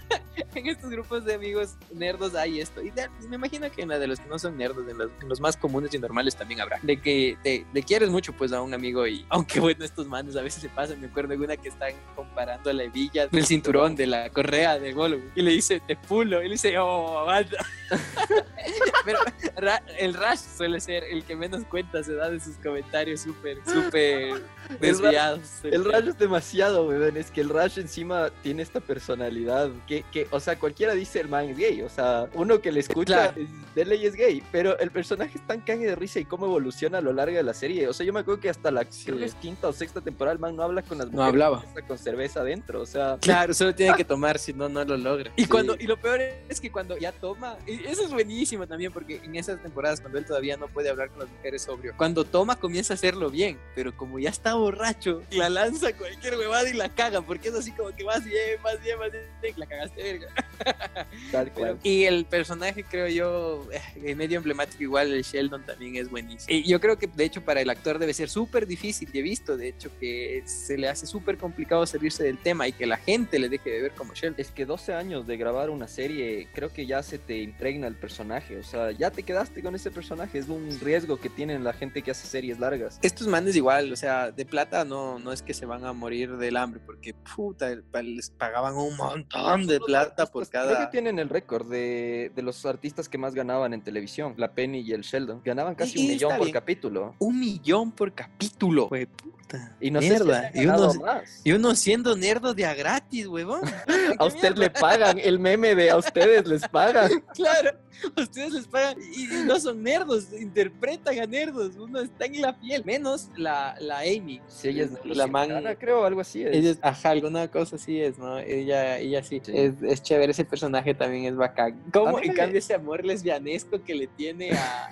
En estos grupos de amigos nerdos hay esto. Y de- me imagino que en la de los que no son nerdos, en los, más comunes y normales también habrá. De que te, quieres mucho pues a un amigo y aunque bueno, estos manes a veces se pasan. Me acuerdo de una que están comparando la hebilla del cinturón, de la correa de Golo. Y le dice, te pulo. Y le dice, oh, aguanta. Pero Ra- el Rash suele ser el que menos cuenta se da de sus comentarios súper, súper desviados. El Rash es demasiado, weón. Es que el Rash encima tiene esta personalidad que, que, o sea, cualquiera dice el man es gay. O sea, uno que le escucha Claro. es- de ley es gay. Pero el personaje es tan cague de risa y cómo evoluciona a lo largo de la serie. O sea, yo me acuerdo que hasta la quinta o sexta temporada el man no habla con las No mujeres, hablaba. está con cerveza adentro. O sea, Claro, solo tiene que tomar, si no, no lo logra. Y Sí. cuando y lo peor es que cuando ya toma, y eso es buenísimo también, porque en esas temporadas, cuando él todavía no puede hablar con las mujeres sobrio, cuando toma comienza a hacerlo bien, pero como ya está borracho, la lanza cualquier huevada y la caga, porque es así como que vas bien, vas bien, vas bien, la cagaste verga. tal Pero- cual. y el personaje, creo yo, eh, medio emblemático, igual el Sheldon también es buenísimo. Y yo creo que, de hecho, para el actor debe ser súper difícil. Y he visto, de hecho, que se le hace súper complicado salirse del tema y que la gente le deje de ver como Sheldon. Es que 12 años de grabar una serie, creo que ya se te impregna el personaje. O sea, ya te quedaste con ese personaje. Es un riesgo que tienen la gente que hace series largas. Estos manes igual, o sea, de plata no, no es que se van a morir del hambre, porque puta, les pagaban un montón de plata por Artistas, Creo que cada... tienen el récord de, de los artistas que más ganaban en televisión. La Penny y el Sheldon. Ganaban casi Y- un y millón por bien. capítulo. Un millón por capítulo. Güey, puta. Y no mierda. sé si y, uno, más. y uno siendo nerdo de a gratis, huevón. A usted le pagan. El meme de a ustedes les pagan. Claro, ustedes les pagan y, no son nerdos, interpretan a nerdos, uno está en la piel, menos la, la Amy. Si ella es la man, creo, algo así es. ella es- ajá, alguna cosa así es, ¿no? Ella, ella sí, Sí. Es, es chévere, ese personaje también es bacán. ¿Cómo? En cambio, ese amor lesbianesco que le tiene a,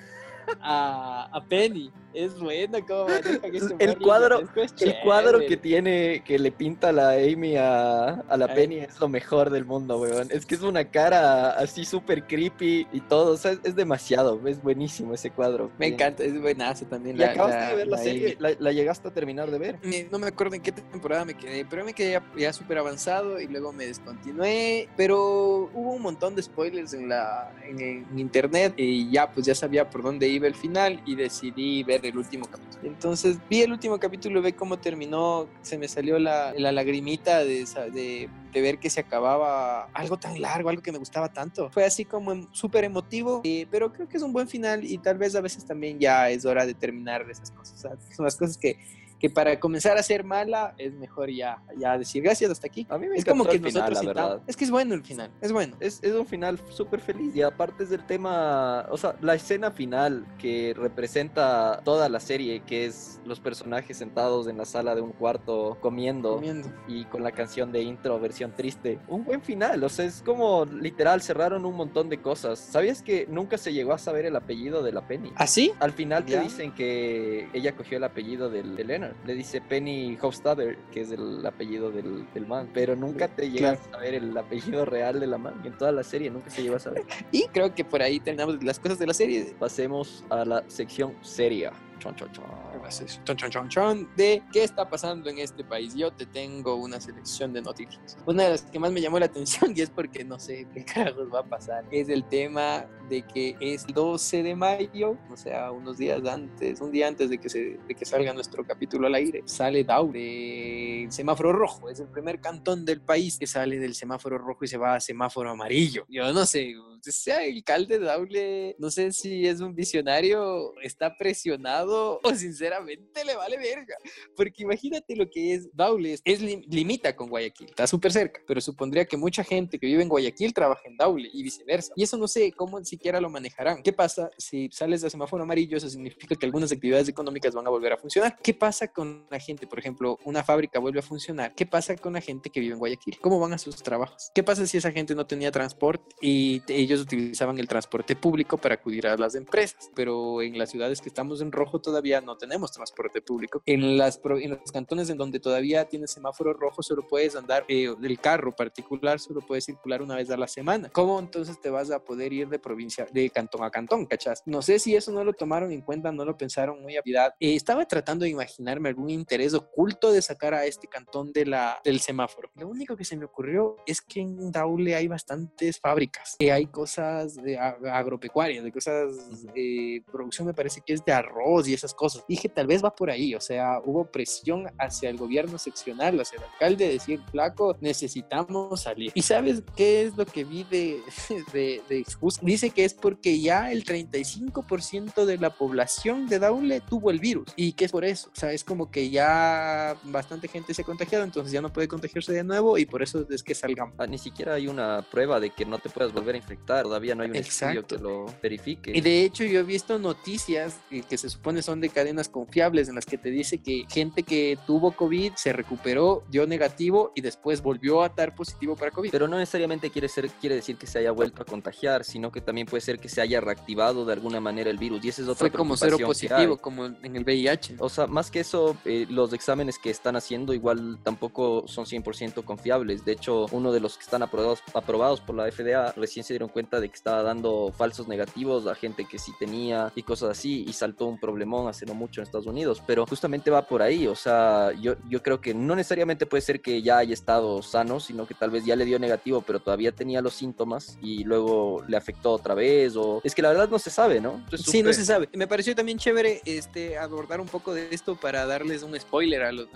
a, a Penny, es bueno, ¿cómo manejan ese El cuadro- El cuadro que tiene, que le pinta la Amy a, a la Ay. Penny es lo mejor del mundo, weón. Es que es una cara así súper creepy y todo. O sea, es, es demasiado. Es buenísimo ese cuadro. Me Bien. encanta, es buenazo también. ¿Y acabaste de ver la, la serie? ¿La, la llegaste a terminar de ver? Me- no me acuerdo en qué temporada me quedé, pero me quedé ya, ya súper avanzado y luego me descontinué. Pero hubo un montón de spoilers en, la, en, en internet y ya pues ya sabía por dónde iba el final y decidí ver el último capítulo. Entonces vi el último capítulo, ve cómo terminó, se me salió la, la lagrimita de, de, de ver que se acababa algo tan largo, algo que me gustaba tanto. Fue así como em- súper emotivo, eh, pero creo que es un buen final y tal vez a veces también ya es hora de terminar esas cosas. O son las cosas que que para comenzar a ser mala es mejor ya, ya decir gracias hasta aquí. A mí me Es como que el final, nosotros la citamos- verdad. Es que es bueno el final, es bueno. Es, es un final súper feliz y aparte es del tema, o sea, la escena final que representa toda la serie, que es los personajes sentados en la sala de un cuarto comiendo Comiendo. y con la canción de intro versión triste. Un buen final, o sea, es como literal cerraron un montón de cosas. ¿Sabías que nunca se llegó a saber el apellido de la Penny? ¿Así? Al final te dicen que ella cogió el apellido de Le dice Penny Hofstadter, que es el apellido del, del man. Pero nunca te llegas a saber el apellido real de la man. En toda la serie nunca se llegó a saber. Y creo que por ahí terminamos las cosas de la serie. Pasemos a la sección seria. Chon, chon, chon. Chon, chon, de qué está pasando en este país. Yo te tengo una selección de noticias. Una de las que más me llamó la atención y es porque no sé qué carajos va a pasar. Es el tema de que es 12 de mayo, o sea, unos días antes, un día antes de que, se, de que salga nuestro capítulo al aire, sale Daule, el semáforo rojo. Es el primer cantón del país que sale del semáforo rojo y se va a semáforo amarillo. Yo no sé, sea alcalde Daule, no sé si es un visionario, está presionado o sinceramente le vale verga. Porque imagínate lo que es Daule, es, limita con Guayaquil, está súper cerca, pero supondría que mucha gente que vive en Guayaquil trabaja en Daule y viceversa. Y eso no sé cómo siquiera lo manejarán. ¿Qué pasa si sales de semáforo amarillo? Eso significa que algunas actividades económicas van a volver a funcionar. ¿Qué pasa con la gente? Por ejemplo, una fábrica vuelve a funcionar. ¿Qué pasa con la gente que vive en Guayaquil? ¿Cómo van a sus trabajos? ¿Qué pasa si esa gente no tenía transporte y ellos utilizaban el transporte público para acudir a las empresas? Pero en las ciudades que estamos en rojo todavía no tenemos transporte público. En, las, en los cantones en donde todavía tienes semáforo rojo solo puedes andar, eh, el carro particular solo puede circular una vez a la semana. ¿Cómo entonces te vas a poder ir de provincia, de cantón a cantón, cachas? No sé si eso no lo tomaron en cuenta, no lo pensaron muy a piedad. Eh, estaba tratando de imaginarme algún interés oculto de sacar a este cantón de la, del semáforo. Lo único que se me ocurrió es que en Daule hay bastantes fábricas, que hay cosas de agropecuarias, de cosas de producción, me parece que es de arroz y esas cosas. Dije, tal vez va por ahí, o sea, hubo presión hacia el gobierno seccional, hacia el alcalde, decir, flaco, necesitamos salir. ¿Y sabes qué es lo que vi de, de, de Dice que es porque ya el 35% de la población de Daule tuvo el virus y que es por eso, o sea, es como que ya bastante gente se ha contagiado, entonces ya no puede contagiarse de nuevo y por eso es que salgan. Ah, ni siquiera hay una prueba de que no te puedas volver a infectar, todavía no hay un estudio que lo verifique. Y de hecho yo he visto noticias que se supone son de cadenas confiables en las que te dice que gente que tuvo COVID se recuperó, dio negativo y después volvió a estar positivo para COVID. Pero no necesariamente quiere, ser, quiere decir que se haya vuelto a contagiar, sino que también puede ser que se haya reactivado de alguna manera el virus y ese es otra Fue como cero positivo, como en el VIH. O sea, más que eso, eh, los exámenes que están haciendo igual tampoco son 100% confiables. De hecho, uno de los que están aprobados, aprobados por la FDA recién se dieron cuenta de que estaba dando falsos negativos a gente que sí tenía y cosas así y saltó un problemón hace no mucho en Estados Unidos. Pero justamente va por ahí, o sea, yo, yo creo que no necesariamente puede ser que ya haya estado sano, sino que tal vez ya le dio negativo, pero todavía tenía los síntomas y luego le afectó otra vez o es que la verdad no se sabe, ¿no? sí, no se sabe. Me pareció también chévere este abordar un poco de esto para darles un spoiler a, la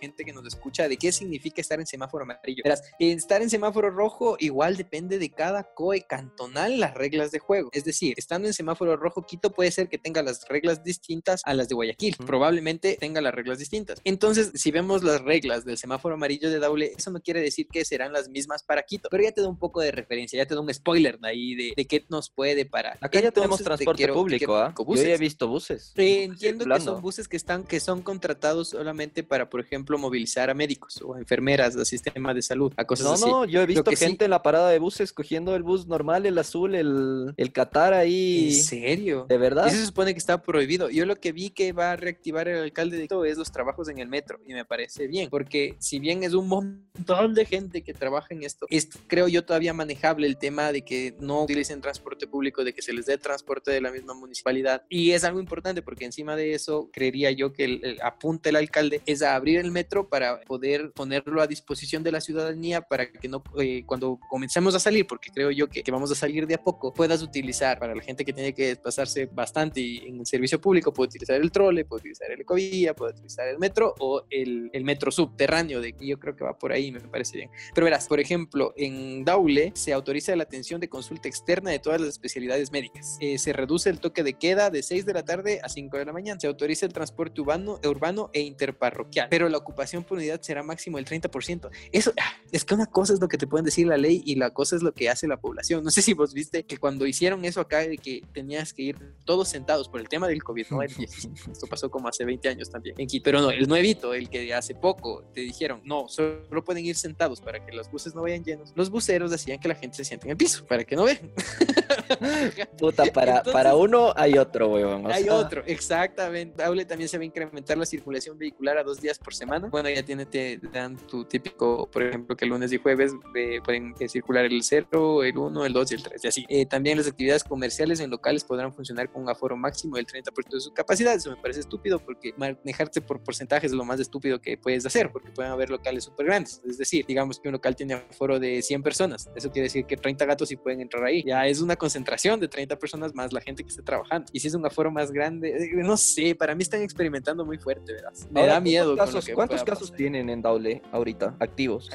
gente que nos escucha de qué significa estar en semáforo amarillo. Verás, estar en semáforo rojo igual depende de cada COE cantonal las reglas de juego. Es decir, estando en semáforo rojo, Quito puede ser que tenga las reglas distintas a las de Guayaquil. Probablemente tenga las reglas distintas. Entonces, si vemos las reglas del semáforo amarillo de Daule, eso no quiere decir que serán las mismas para Quito, pero ya te da un poco de referencia, ya te da un spoiler de ahí de, de qué nos puede parar. Acá ya tenemos transporte público, ¿ah? Yo ya he visto buses. entiendo que son buses que están que son contratados solamente para, por ejemplo, movilizar a médicos o enfermeras del sistema de salud, a cosas no, así. No, yo he visto gente en la parada de buses cogiendo el bus normal, el azul, el, el Qatar ahí. ¿En serio? ¿De verdad? Eso se supone que está prohibido. Yo lo que vi que va a reactivar el alcalde de todo es los trabajos en el metro y me parece bien, porque si bien es un montón de gente que trabaja en esto, es creo yo todavía manejable el tema de que no utilicen transporte público, de que se les dé transporte de la misma municipalidad. Y es algo importante porque encima de eso creería yo que el, apunte el alcalde es a abrir el metro para poder ponerlo a disposición de la ciudadanía para que no, eh, cuando comencemos a salir, porque creo yo que, que, vamos a salir de a poco, puedas utilizar para la gente que tiene que desplazarse bastante y en el servicio público, puede utilizar el trole, puede utilizar el ecovía, puede utilizar el metro o el, el metro subterráneo, de yo creo que va por ahí, me parece bien. Pero verás, por ejemplo, en Daule se autoriza la atención de consulta externa de todas las especialidades médicas. Eh, se reduce el toque de queda de 6 de la tarde a 5 de la mañana. Se autoriza el transporte urbano, urbano e interparroquial, pero la ocupación por unidad será máximo el 30%. Eso ah, es que una cosa es lo que te pueden decir la ley y la cosa es lo que hace la población. No sé si vos viste que cuando hicieron eso acá de que tenías que ir todos sentados por el tema del COVID, ¿no? Esto pasó como hace 20 años también en Quito, pero no, el nuevito, el que hace poco te dijeron, no, solo pueden ir sentados para que los buses no vayan llenos. Los buceros decían que la gente se siente en el piso para que no vean. Puta, para, para uno hay otro, weón. hay otro, exactamente. Aule también se va a incrementar la circulación vehicular a dos días por semana. Bueno, ya tiene, te dan tu típico, por ejemplo, que el lunes y jueves eh, pueden eh, circular el 0, el 1, el 2 y el 3, y así. Eh, también las actividades comerciales en locales podrán funcionar con un aforo máximo del 30% de su capacidad. Eso me parece estúpido porque manejarte por porcentajes es lo más estúpido que puedes hacer, porque pueden haber locales súper grandes. Es decir, digamos que un local tiene aforo de 100 personas. Eso quiere decir que 30 gatos sí pueden entrar ahí. Ya es una concentración de 30 personas más la gente que esté trabajando. Y si es un aforo más grande, eh, no sé, para mí están experimentando muy fuerte, ¿verdad? Me da miedo. ¿Cuántos casos tienen en Daule ahorita activos?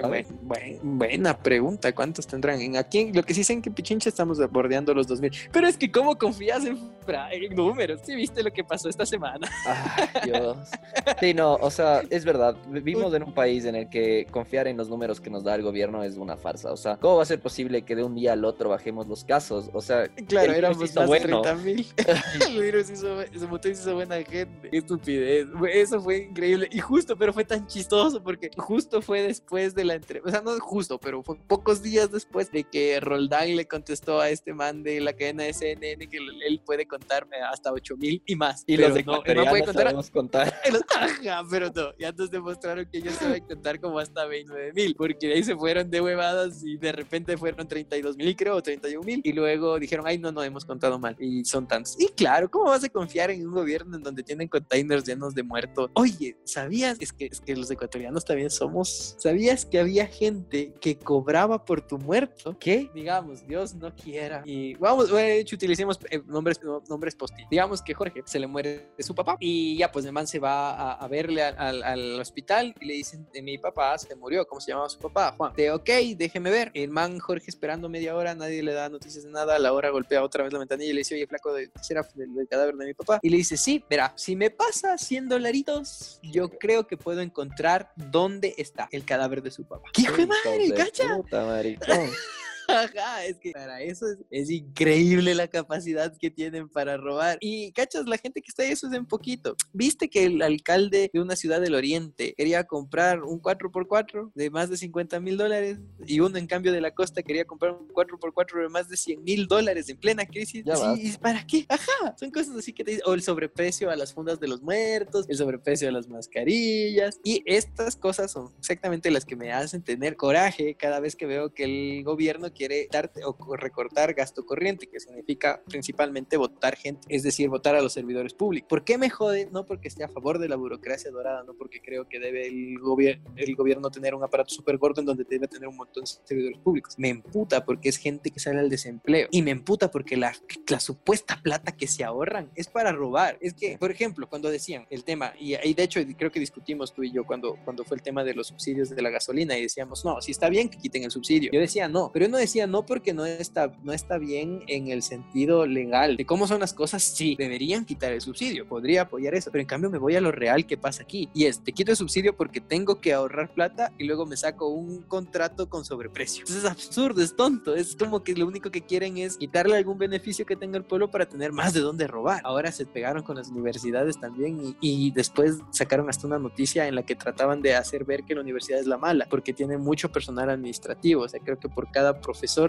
buena pregunta, ¿cuántos tendrán? En aquí, lo que sí sé en que Pichincha estamos bordeando los 2000. Pero es que, ¿cómo confías en, números? ¿Sí viste lo que pasó esta semana? Ay, Dios. Sí, no, o sea, es verdad. Vivimos en un país en el que confiar en los números que nos da el gobierno es una farsa. O sea, ¿cómo va a ser posible que de un día al otro bajemos los casos? O sea, claro, éramos más bueno. de 30 mil. el virus hizo, hizo buena gente. Qué estupidez. Eso fue increíble. Y justo, pero fue tan chistoso porque justo fue después de la entrevista. O sea, no justo, pero fue pocos días después de que Roldán le contestó a este man de la cadena de CNN que él puede contarme hasta 8 mil y más. Y los no, no puede contar. contar. Ajá, pero no. Ya nos demostraron que ellos saben contar como hasta 29 mil, porque de ahí se fueron de huevadas y de repente fueron 32 mil, creo, o 31 mil. Y luego dijeron, ay, no, no, hemos contado mal. Y son tantos. Y claro, ¿cómo vas a confiar en un gobierno en donde tienen containers llenos de muertos? Oye, ¿sabías? Es que, es que los ecuatorianos también somos. ¿Sabías que había gente que cobraba por tu muerto? ¿Qué? Digamos, Dios no quiera. Y vamos, de hecho, utilicemos eh, nombres, nombres post Digamos que Jorge se le muere su papá y ya, pues el man se va a, verle al, al, hospital y le dicen, de mi papá se murió. ¿Cómo se llamaba su papá? Juan. De, ok, déjeme ver. El man Jorge esperando media hora, nadie le da noticias de nada. A la hora golpea otra vez la ventanilla y le dice, oye, flaco, de, será del, cadáver de mi papá? Y le dice, sí, verá, si me pasa 100 dolaritos, yo creo que puedo encontrar dónde está el cadáver de su papá. ¿Qué hijo de madre, cacha? Ajá, es que para eso es, increíble la capacidad que tienen para robar. Y cachas, la gente que está ahí, eso es en poquito. Viste que el alcalde de una ciudad del oriente quería comprar un 4x4 de más de 50 mil dólares y uno en cambio de la costa quería comprar un 4x4 de más de 100 mil dólares en plena crisis. ¿Y para qué? Ajá, son cosas así que te dicen. O el sobreprecio a las fundas de los muertos, el sobreprecio a las mascarillas. Y estas cosas son exactamente las que me hacen tener coraje cada vez que veo que el gobierno quiere darte o recortar gasto corriente, que significa principalmente votar gente, es decir, votar a los servidores públicos. ¿Por qué me jode? No porque esté a favor de la burocracia dorada, no porque creo que debe el, gobierno el gobierno tener un aparato súper gordo en donde debe tener un montón de servidores públicos. Me emputa porque es gente que sale al desempleo y me emputa porque la, la supuesta plata que se ahorran es para robar. Es que, por ejemplo, cuando decían el tema, y, y de hecho creo que discutimos tú y yo cuando, cuando fue el tema de los subsidios de la gasolina y decíamos, no, si está bien que quiten el subsidio. Yo decía, no, pero no decía no porque no está, no está bien en el sentido legal de cómo son las cosas, sí, deberían quitar el subsidio, podría apoyar eso, pero en cambio me voy a lo real que pasa aquí y es, te quito el subsidio porque tengo que ahorrar plata y luego me saco un contrato con sobreprecio. Entonces es absurdo, es tonto, es como que lo único que quieren es quitarle algún beneficio que tenga el pueblo para tener más de dónde robar. Ahora se pegaron con las universidades también y, después sacaron hasta una noticia en la que trataban de hacer ver que la universidad es la mala porque tiene mucho personal administrativo, o sea, creo que por cada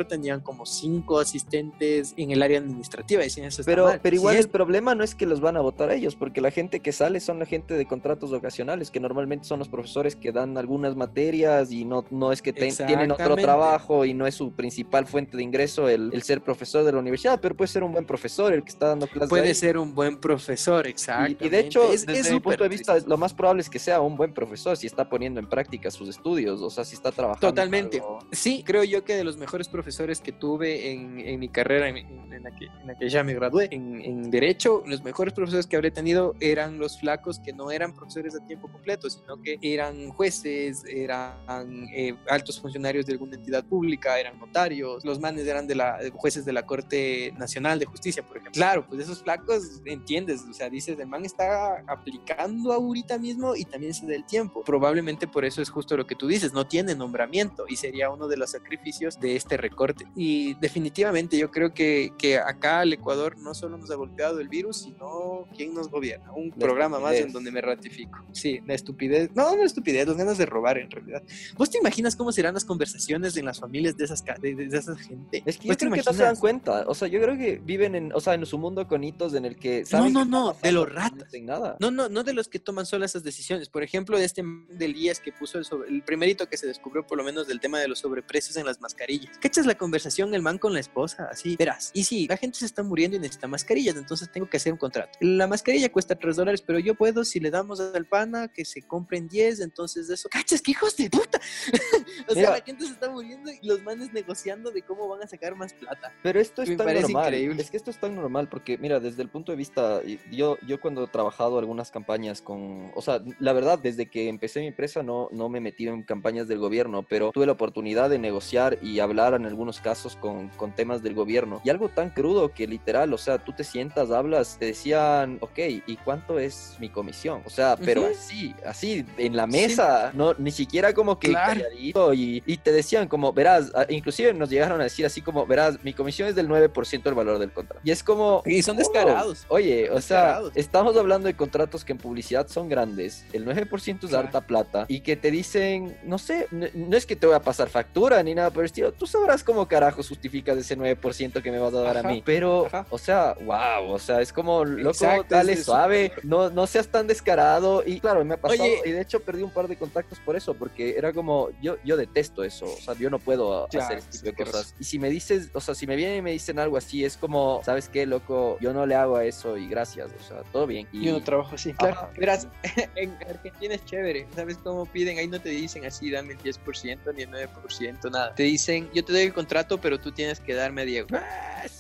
tenían como cinco asistentes en el área administrativa. Y eso pero, pero igual el problema no es que los van a votar a ellos, porque la gente que sale son la gente de contratos ocasionales, que normalmente son los profesores que dan algunas materias y no, no es que tienen otro trabajo y no es su principal fuente de ingreso el, el, ser profesor de la universidad, pero puede ser un buen profesor el que está dando clases. Puede ser un buen profesor, exacto. Y, de hecho, es, desde mi punto de vista, lo más probable es que sea un buen profesor si está poniendo en práctica sus estudios, o sea, si está trabajando. Totalmente. Sí, creo yo que de los mejores profesores que tuve en, en mi carrera, en, en, la que, en, la que, ya me gradué, en, Derecho, los mejores profesores que habré tenido eran los flacos que no eran profesores a tiempo completo, sino que eran jueces, eran eh, altos funcionarios de alguna entidad pública, eran notarios, los manes eran de la jueces de la Corte Nacional de Justicia, por ejemplo. Claro, pues esos flacos, entiendes, o sea, dices, el man está aplicando ahorita mismo y también se da el tiempo. Probablemente por eso es justo lo que tú dices, no tiene nombramiento y sería uno de los sacrificios de este recorte. Y definitivamente yo creo que, que acá al Ecuador no solo nos ha golpeado el virus, sino quién nos gobierna. Un programa más en donde me ratifico. Sí, la estupidez. No, no estupidez, las ganas de robar en realidad. ¿Vos te imaginas cómo serán las conversaciones en las familias de esas de, de esa gente? Es que yo creo que no se dan cuenta. O sea, yo creo que viven en, o sea, en su mundo con hitos en el que no, no, no, de los ratas. No, no, no, no de los que toman solo esas decisiones. Por ejemplo, de este del IES que puso el, sobre, el primerito que se descubrió por lo menos del tema de los sobreprecios en las mascarillas. ¿Cachas la conversación el man con la esposa? Así, verás. Y sí, la gente se está muriendo y necesita mascarillas, entonces tengo que hacer un contrato. La mascarilla cuesta 3 dólares, pero yo puedo, si le damos al pana, que se compren 10, entonces de eso. ¿Cachas? ¡Qué hijos de puta! o sea, la gente se está muriendo y los manes negociando de cómo van a sacar más plata. Pero esto es tan normal. Es que esto es tan normal porque, mira, desde el punto de vista, yo, yo cuando he trabajado algunas campañas con, o sea, la verdad, desde que empecé mi empresa no, no me metí en campañas del gobierno, pero tuve la oportunidad de negociar y hablar en algunos casos con, con temas del gobierno. Y algo tan crudo que literal, o sea, tú te sientas, hablas, te decían, ok, ¿y cuánto es mi comisión? O sea, pero así, así, en la mesa, no, ni siquiera como que claro. y, y, te decían como, verás, inclusive nos llegaron a decir así como, verás, mi comisión es del 9% del valor del contrato. Y es como... Y son descarados. Oh, oye, o sea, estamos hablando de contratos que en publicidad son grandes, el 9% es harta plata y que te dicen, no sé, no, es que te voy a pasar factura ni nada por el estilo, tú sabrás cómo carajos justificas ese 9% que me vas a dar a mí. Pero, o sea, wow, o sea, es como, loco, dale suave, no, no seas tan descarado. Y claro, me ha pasado, y de hecho perdí un par de contactos por eso, porque era como, yo, yo detesto eso, o sea, yo no puedo hacer este tipo de cosas. Y si me dices, o sea, si me vienen y me dicen algo así, es como, ¿sabes qué, loco? Yo no le hago a eso y gracias, o sea, todo bien. Y... Yo no trabajo así, claro. Verás, en Argentina es chévere, ¿sabes cómo piden? Ahí no te dicen así, dame el 10% ni el 9%, nada. Te dicen, yo te doy el contrato, pero tú tienes que darme a Diego. ¡Ah,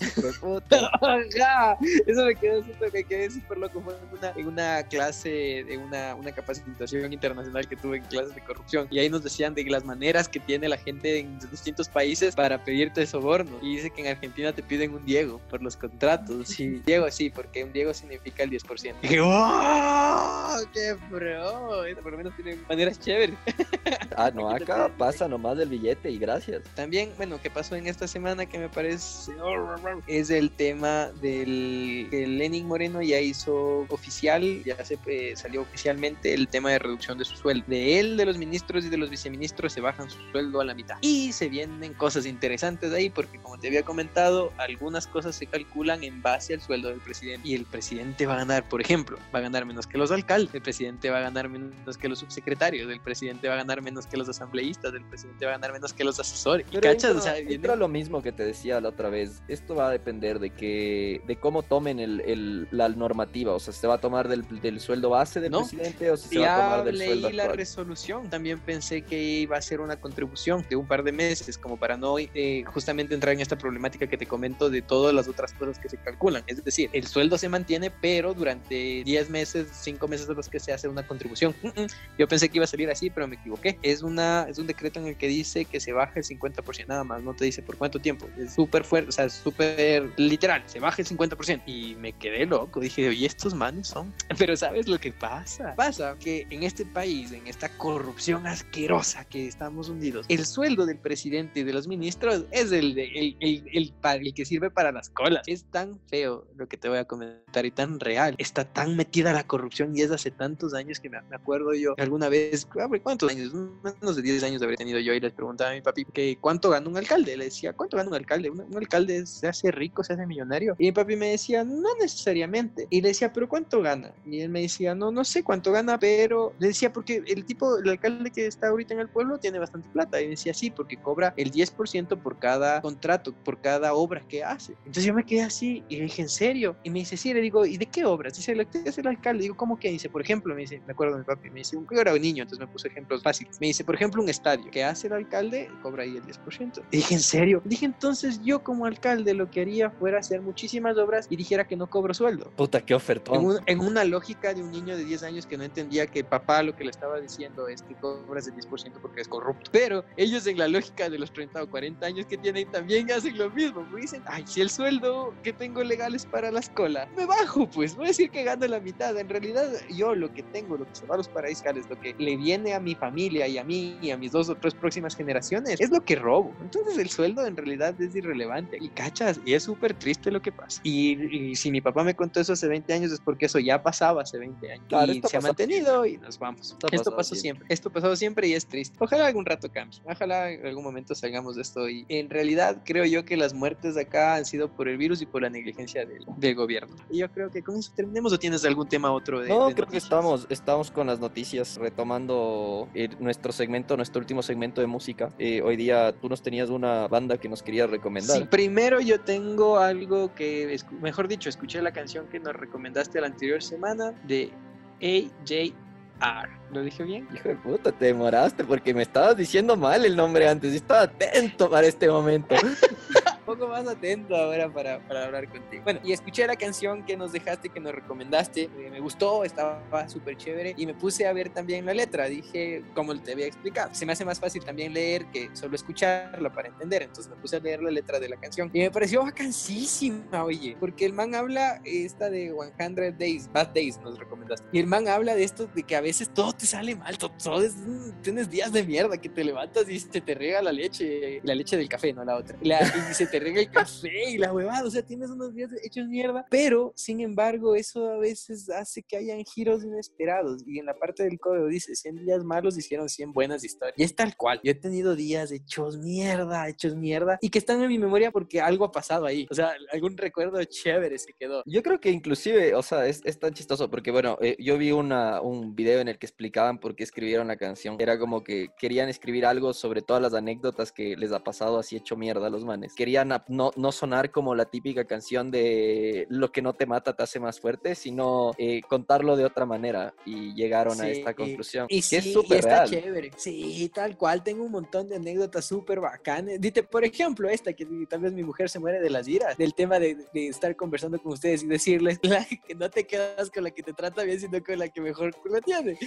Eso me quedó súper, me quedé súper loco. Fue en una, en una clase, de una, una capacitación internacional que tuve en clases de corrupción. Y ahí nos decían de las maneras que tiene la gente en distintos países para pedirte soborno. Y dice que en Argentina te piden un Diego por los contratos. Sí, Diego sí, porque un Diego significa el 10%. Y dije, ¡wow! ¡Qué pro! Por lo menos tienen maneras chéveres. Ah, no, acá pasa nomás del billete y gracias. También, bueno, ¿qué pasó en esta semana que me parece es el tema del que Lenin Moreno ya hizo oficial, ya se eh, salió oficialmente el tema de reducción de su sueldo. De él, de los ministros y de los viceministros se bajan su sueldo a la mitad. Y se vienen cosas interesantes de ahí porque como te había comentado, algunas cosas se calculan en base al sueldo del presidente. Y el presidente va a ganar, por ejemplo, va a ganar menos que los alcaldes, el presidente va a ganar menos que los subsecretarios, el presidente va a ganar menos que los asambleístas, el presidente va a ganar menos que los asesores. Pero ¿Cachas? Entra, o sea, viene... lo mismo que te decía la otra vez. Esto va a depender de que de cómo tomen el, el, la normativa. O sea, ¿se va a tomar del, del sueldo base del ¿No? presidente o si se va a tomar del leí sueldo la resolución. También pensé que iba a ser una contribución de un par de meses, como para no eh, justamente entrar en esta problemática que te comento de todas las otras cosas que se calculan. Es decir, el sueldo se mantiene, pero durante 10 meses, 5 meses de los que se hace una contribución. Yo pensé que iba a salir así, pero me equivoqué. Es, una, es un decreto en el que dice que se baja el 50% nada más, no te dice por cuánto tiempo. Es súper fuerte, o sea, súper literal, se baja el 50%. Y me quedé loco, dije, oye, estos manes son. Pero ¿sabes lo que pasa? Pasa que en este país, en esta corrupción asquerosa que estamos hundidos, el sueldo del presidente y de los ministros es el, de, el, el, el, el que sirve para las colas. Es tan feo lo que te voy a comentar y tan real. Está tan metida la corrupción y es hace tantos años que me, me acuerdo yo alguna vez, ¿cuántos años? Menos de 10 años haber tenido yo y les preguntaba a mi papi que cuánto gana un alcalde. Le decía, ¿cuánto gana un alcalde? Un, un alcalde se hace rico, se hace millonario. Y mi papi me decía, no necesariamente. Y le decía, ¿pero cuánto gana? Y él me decía, no, no sé cuánto gana, pero le decía, porque el tipo, el alcalde que está ahorita en el pueblo tiene bastante plata. Y decía, sí, porque cobra el 10% por cada contrato, por cada obra que hace. Entonces yo me quedé así y le dije, ¿en serio? Y me dice, sí, le digo, ¿y de qué obras? Dice, que hace el alcalde. Digo, ¿cómo que? Dice, por ejemplo, me dice, me acuerdo de mi papi, me dice, yo era un niño, entonces me puse ejemplos fáciles. Me dice, por ejemplo, un estadio que hace el alcalde, cobra ahí el 10%. Y dije, ¿en serio? Dije, entonces yo como alcalde de lo que haría fuera hacer muchísimas obras y dijera que no cobro sueldo. Puta, qué ofertón. En, un- en una lógica de un niño de 10 años que no entendía que papá lo que le estaba diciendo es que cobras el 10% porque es corrupto. Pero ellos en la lógica de los 30 o 40 años que tienen también hacen lo mismo. porque Dicen, ay, si el sueldo que tengo legal es para la escuela, me bajo pues, voy a decir que gano la mitad. En realidad yo lo que tengo, lo que se va a los paraísos fiscales, lo que le viene a mi familia y a mí y a mis dos o tres próximas generaciones, es lo que robo. Entonces el sueldo en realidad es irrelevante. Y cachas, y es súper triste lo que pasa. Y, y si mi papá me contó eso hace 20 años es porque eso ya pasaba hace 20 años. Claro, y se ha mantenido y nos vamos. Esto Esto, pasó siempre. siempre. Esto pasó siempre y es triste. Ojalá algún rato cambie. Ojalá en algún momento salgamos de esto. Y en realidad creo yo que las muertes de acá han sido por el virus y por la negligencia del, del gobierno. Y yo creo que con eso terminemos o tienes algún tema otro de... No, de creo que noticias? estamos, estamos con las noticias, retomando eh, nuestro segmento, nuestro último segmento de música. Eh, hoy día tú nos tenías una banda que nos querías recomendar. Sí, primero yo tengo algo que, mejor dicho, escuché la canción que nos recomendaste la anterior semana de AJR. ¿Lo dije bien? Hijo de puta, te demoraste porque me estabas diciendo mal el nombre antes. y estaba atento para este momento. Poco más atento ahora para, para hablar contigo. Bueno, y escuché la canción que nos dejaste, que nos recomendaste. eh, me gustó, estaba súper chévere. Y me puse a ver también la letra. Dije, como te había explicado, se me hace más fácil también leer que solo escucharla para entender. Entonces me puse a leer la letra de la canción. Y me pareció vacancísima, oye. Porque el man habla, esta de 100 Days, Bad Days nos recomendaste. Y el man habla de esto, de que a veces todo te sale mal. Todo, todo es- mm, tienes días de mierda que te levantas y se te riega la leche. La leche del café, no la otra. La- y se te riega el café y la huevada. O sea, tienes unos días hechos mierda. Pero, sin embargo, eso a veces hace que hayan giros inesperados. Y en la parte del código dice: 100 días malos hicieron 100 buenas historias. Y es tal cual. Yo he tenido días hechos mierda, hechos mierda. Y que están en mi memoria porque algo ha pasado ahí. O sea, algún recuerdo chévere se quedó. Yo creo que inclusive, o sea, es, es tan chistoso porque, bueno, eh, yo vi una, un video en el que explicaban por qué escribieron la canción. Era como que querían escribir algo sobre todas las anécdotas que les ha pasado así hecho mierda a los manes. Querían ap- no, no sonar como la típica canción de lo que no te mata te hace más fuerte, sino eh, contarlo de otra manera y llegaron a Sí, esta conclusión. Y que sí, es y súper está real. chévere. Sí, tal cual. Tengo un montón de anécdotas súper bacanas. Dite, por ejemplo, esta, que tal vez mi mujer se muere de las iras, del tema de, de estar conversando con ustedes y decirles la- que no te quedas con la que te trata bien, sino con la que mejor culo tiene.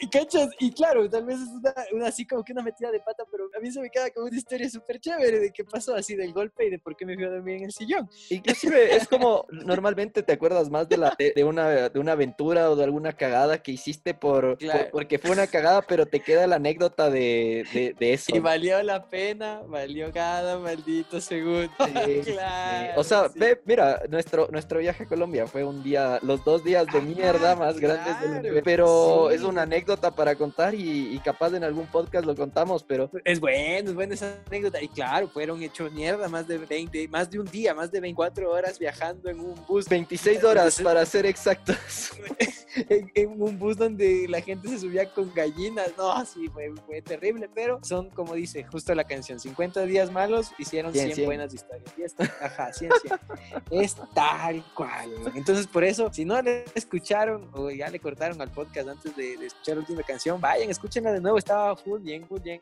Y cachas, y claro, tal vez es una, una así como que una metida de pata, pero a mí se me queda como una historia súper chévere de qué pasó así del golpe y de por qué me fui a dormir en el sillón. Inclusive es como normalmente te acuerdas más de, la, de, de una, de una aventura o de alguna cagada que hiciste por, por- Claro. porque fue una cagada, pero te queda la anécdota de, de, de eso. Y valió la pena, valió cada maldito segundo. Sí, sí. claro. O sea, sí. ve, mira, nuestro, nuestro viaje a Colombia fue un día, los dos días de Ajá, mierda más grandes del claro, universo. Pero sí. es una anécdota para contar y, y capaz en algún podcast lo contamos, pero Es bueno, es buena esa anécdota. Y claro, fueron hechos mierda más de 20, más de un día, más de 24 horas viajando en un bus. 26 horas para ser exactos. en, en un bus donde la gente se subía con gallinas. No, sí, fue, fue terrible, pero son, como dice justo la canción, 50 días malos hicieron 100, 100, 100. buenas historias. Y es, ajá, 100, 100. es tal cual. Entonces, por eso, si no le escucharon o ya le cortaron al podcast antes de, de escuchar la última canción, vayan, escúchenla de nuevo. Estaba full bien, full bien.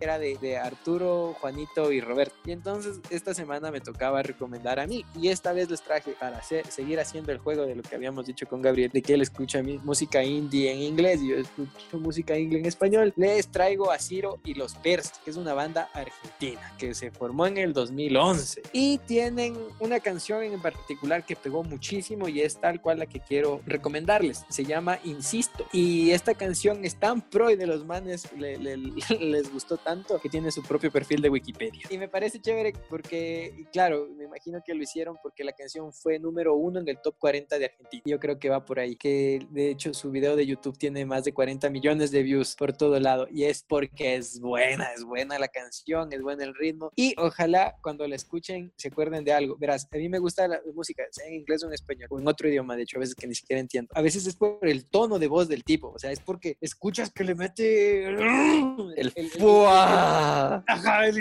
Era de, de Arturo, Juanito y Roberto. Y entonces, esta semana me tocaba recomendar a mí. Y esta vez les traje para hacer, seguir haciendo el juego de lo que habíamos dicho con Gabriel, de que él escucha mi- música indie en inglés y yo escucho música indie en español. Les traigo a Ciro y los Pers, que es una banda argentina que se formó en el 2011 y tienen una canción en particular que pegó muchísimo y es tal cual la que quiero recomendarles. Se llama Insisto y esta canción es tan pro y de los manes le- le- les gustó tanto que tiene su propio perfil de Wikipedia. Y me parece chévere porque, y claro, me imagino que lo hicieron porque la canción fue número uno en el top 40 de Argentina. Yo creo que va por ahí, que de hecho su video de YouTube tiene más de 40 millones de views por todo lado y es porque es buena, es buena la canción, es buena el ritmo y ojalá cuando la escuchen se acuerden de algo. Verás, a mí me gusta la música, sea en inglés o en español o en otro idioma, de hecho a veces que ni siquiera entiendo. A veces es por el tono de voz del tipo, o sea, es porque escuchas que le mete El fuá. Ajá, el-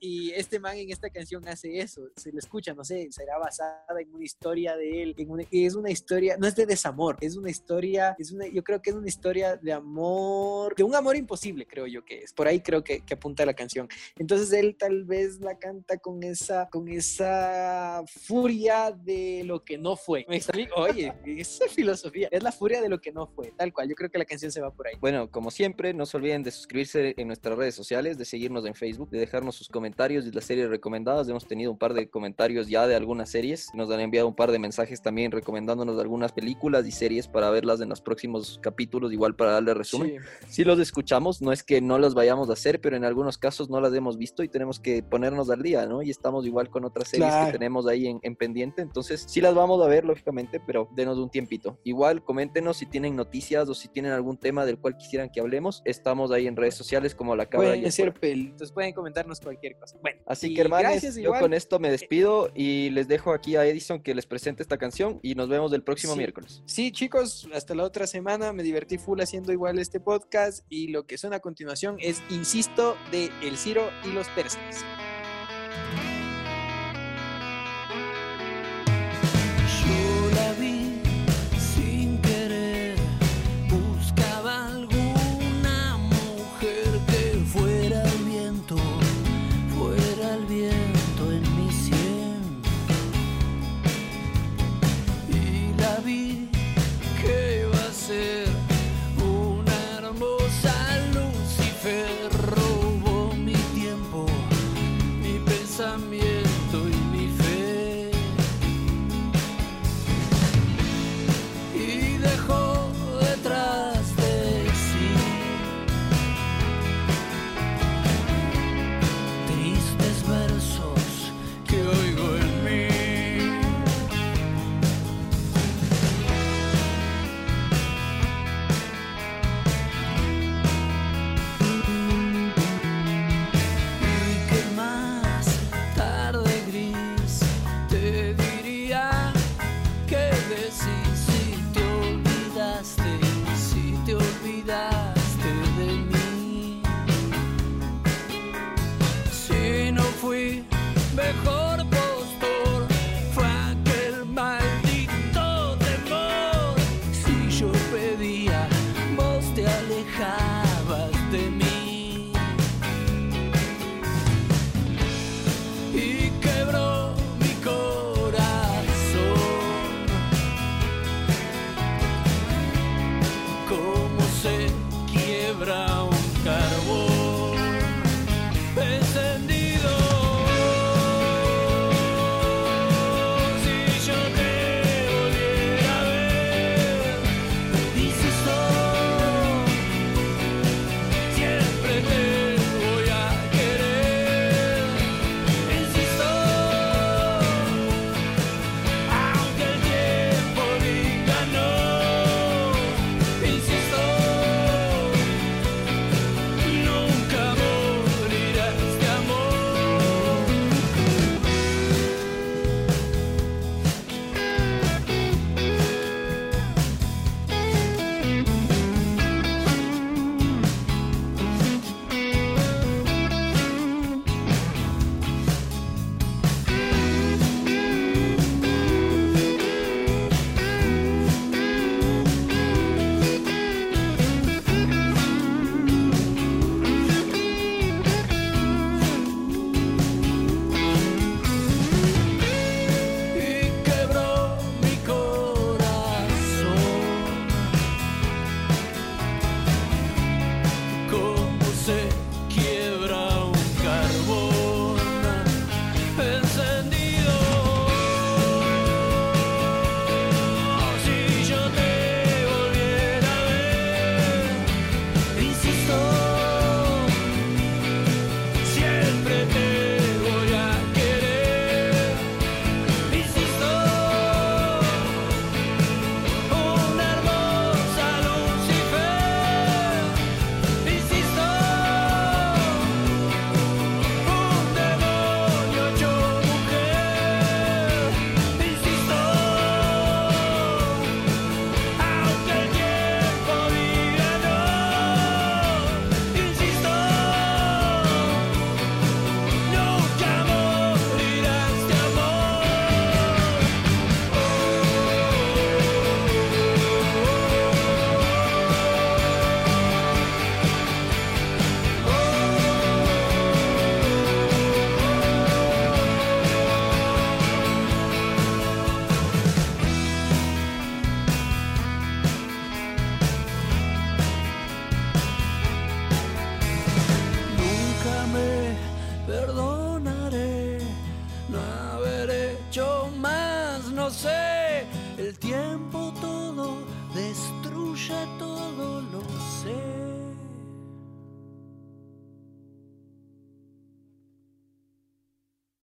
y este man en esta canción hace eso, se le escucha, no sé, será basada en una historia de él, en una, es una historia, no es de desamor, es una historia, es una, yo creo que es una historia de amor, de un amor imposible, creo yo que es, por ahí creo que, que apunta la canción. Entonces él tal vez la canta con esa, con esa furia de lo que no fue. ¿Me explico? Oye, esa filosofía, es la furia de lo que no fue, tal cual, yo creo que la canción se va por ahí. Bueno, como siempre, no se olviden de suscribirse en nuestras redes sociales, de seguirnos en Facebook, de dejarnos sus comentarios de las series recomendadas. Hemos tenido un par de comentarios ya de algunas series. Nos han enviado un par de mensajes también recomendándonos algunas películas y series para verlas en los próximos capítulos, igual para darle resumen. Si sí los escuchamos, no es que no los vayamos a hacer, pero en algunos casos no las hemos visto y tenemos que ponernos al día, ¿no? Y estamos igual con otras series que tenemos ahí en, en, pendiente. Entonces, sí las vamos a ver, lógicamente, pero denos un tiempito. Igual, coméntenos si tienen noticias o si tienen algún tema del cual quisieran que hablemos. Estamos ahí en redes sociales como la cámara. Pueden ser entonces pueden comentarnos cualquier cosa. Bueno, así que hermanos, yo con esto me despido y les dejo aquí a Edison que les presente esta canción y nos vemos el próximo miércoles. Sí, chicos, hasta la otra semana. Me divertí full haciendo igual este podcast y lo que suena a continuación es Insisto de El Ciro y los Persas.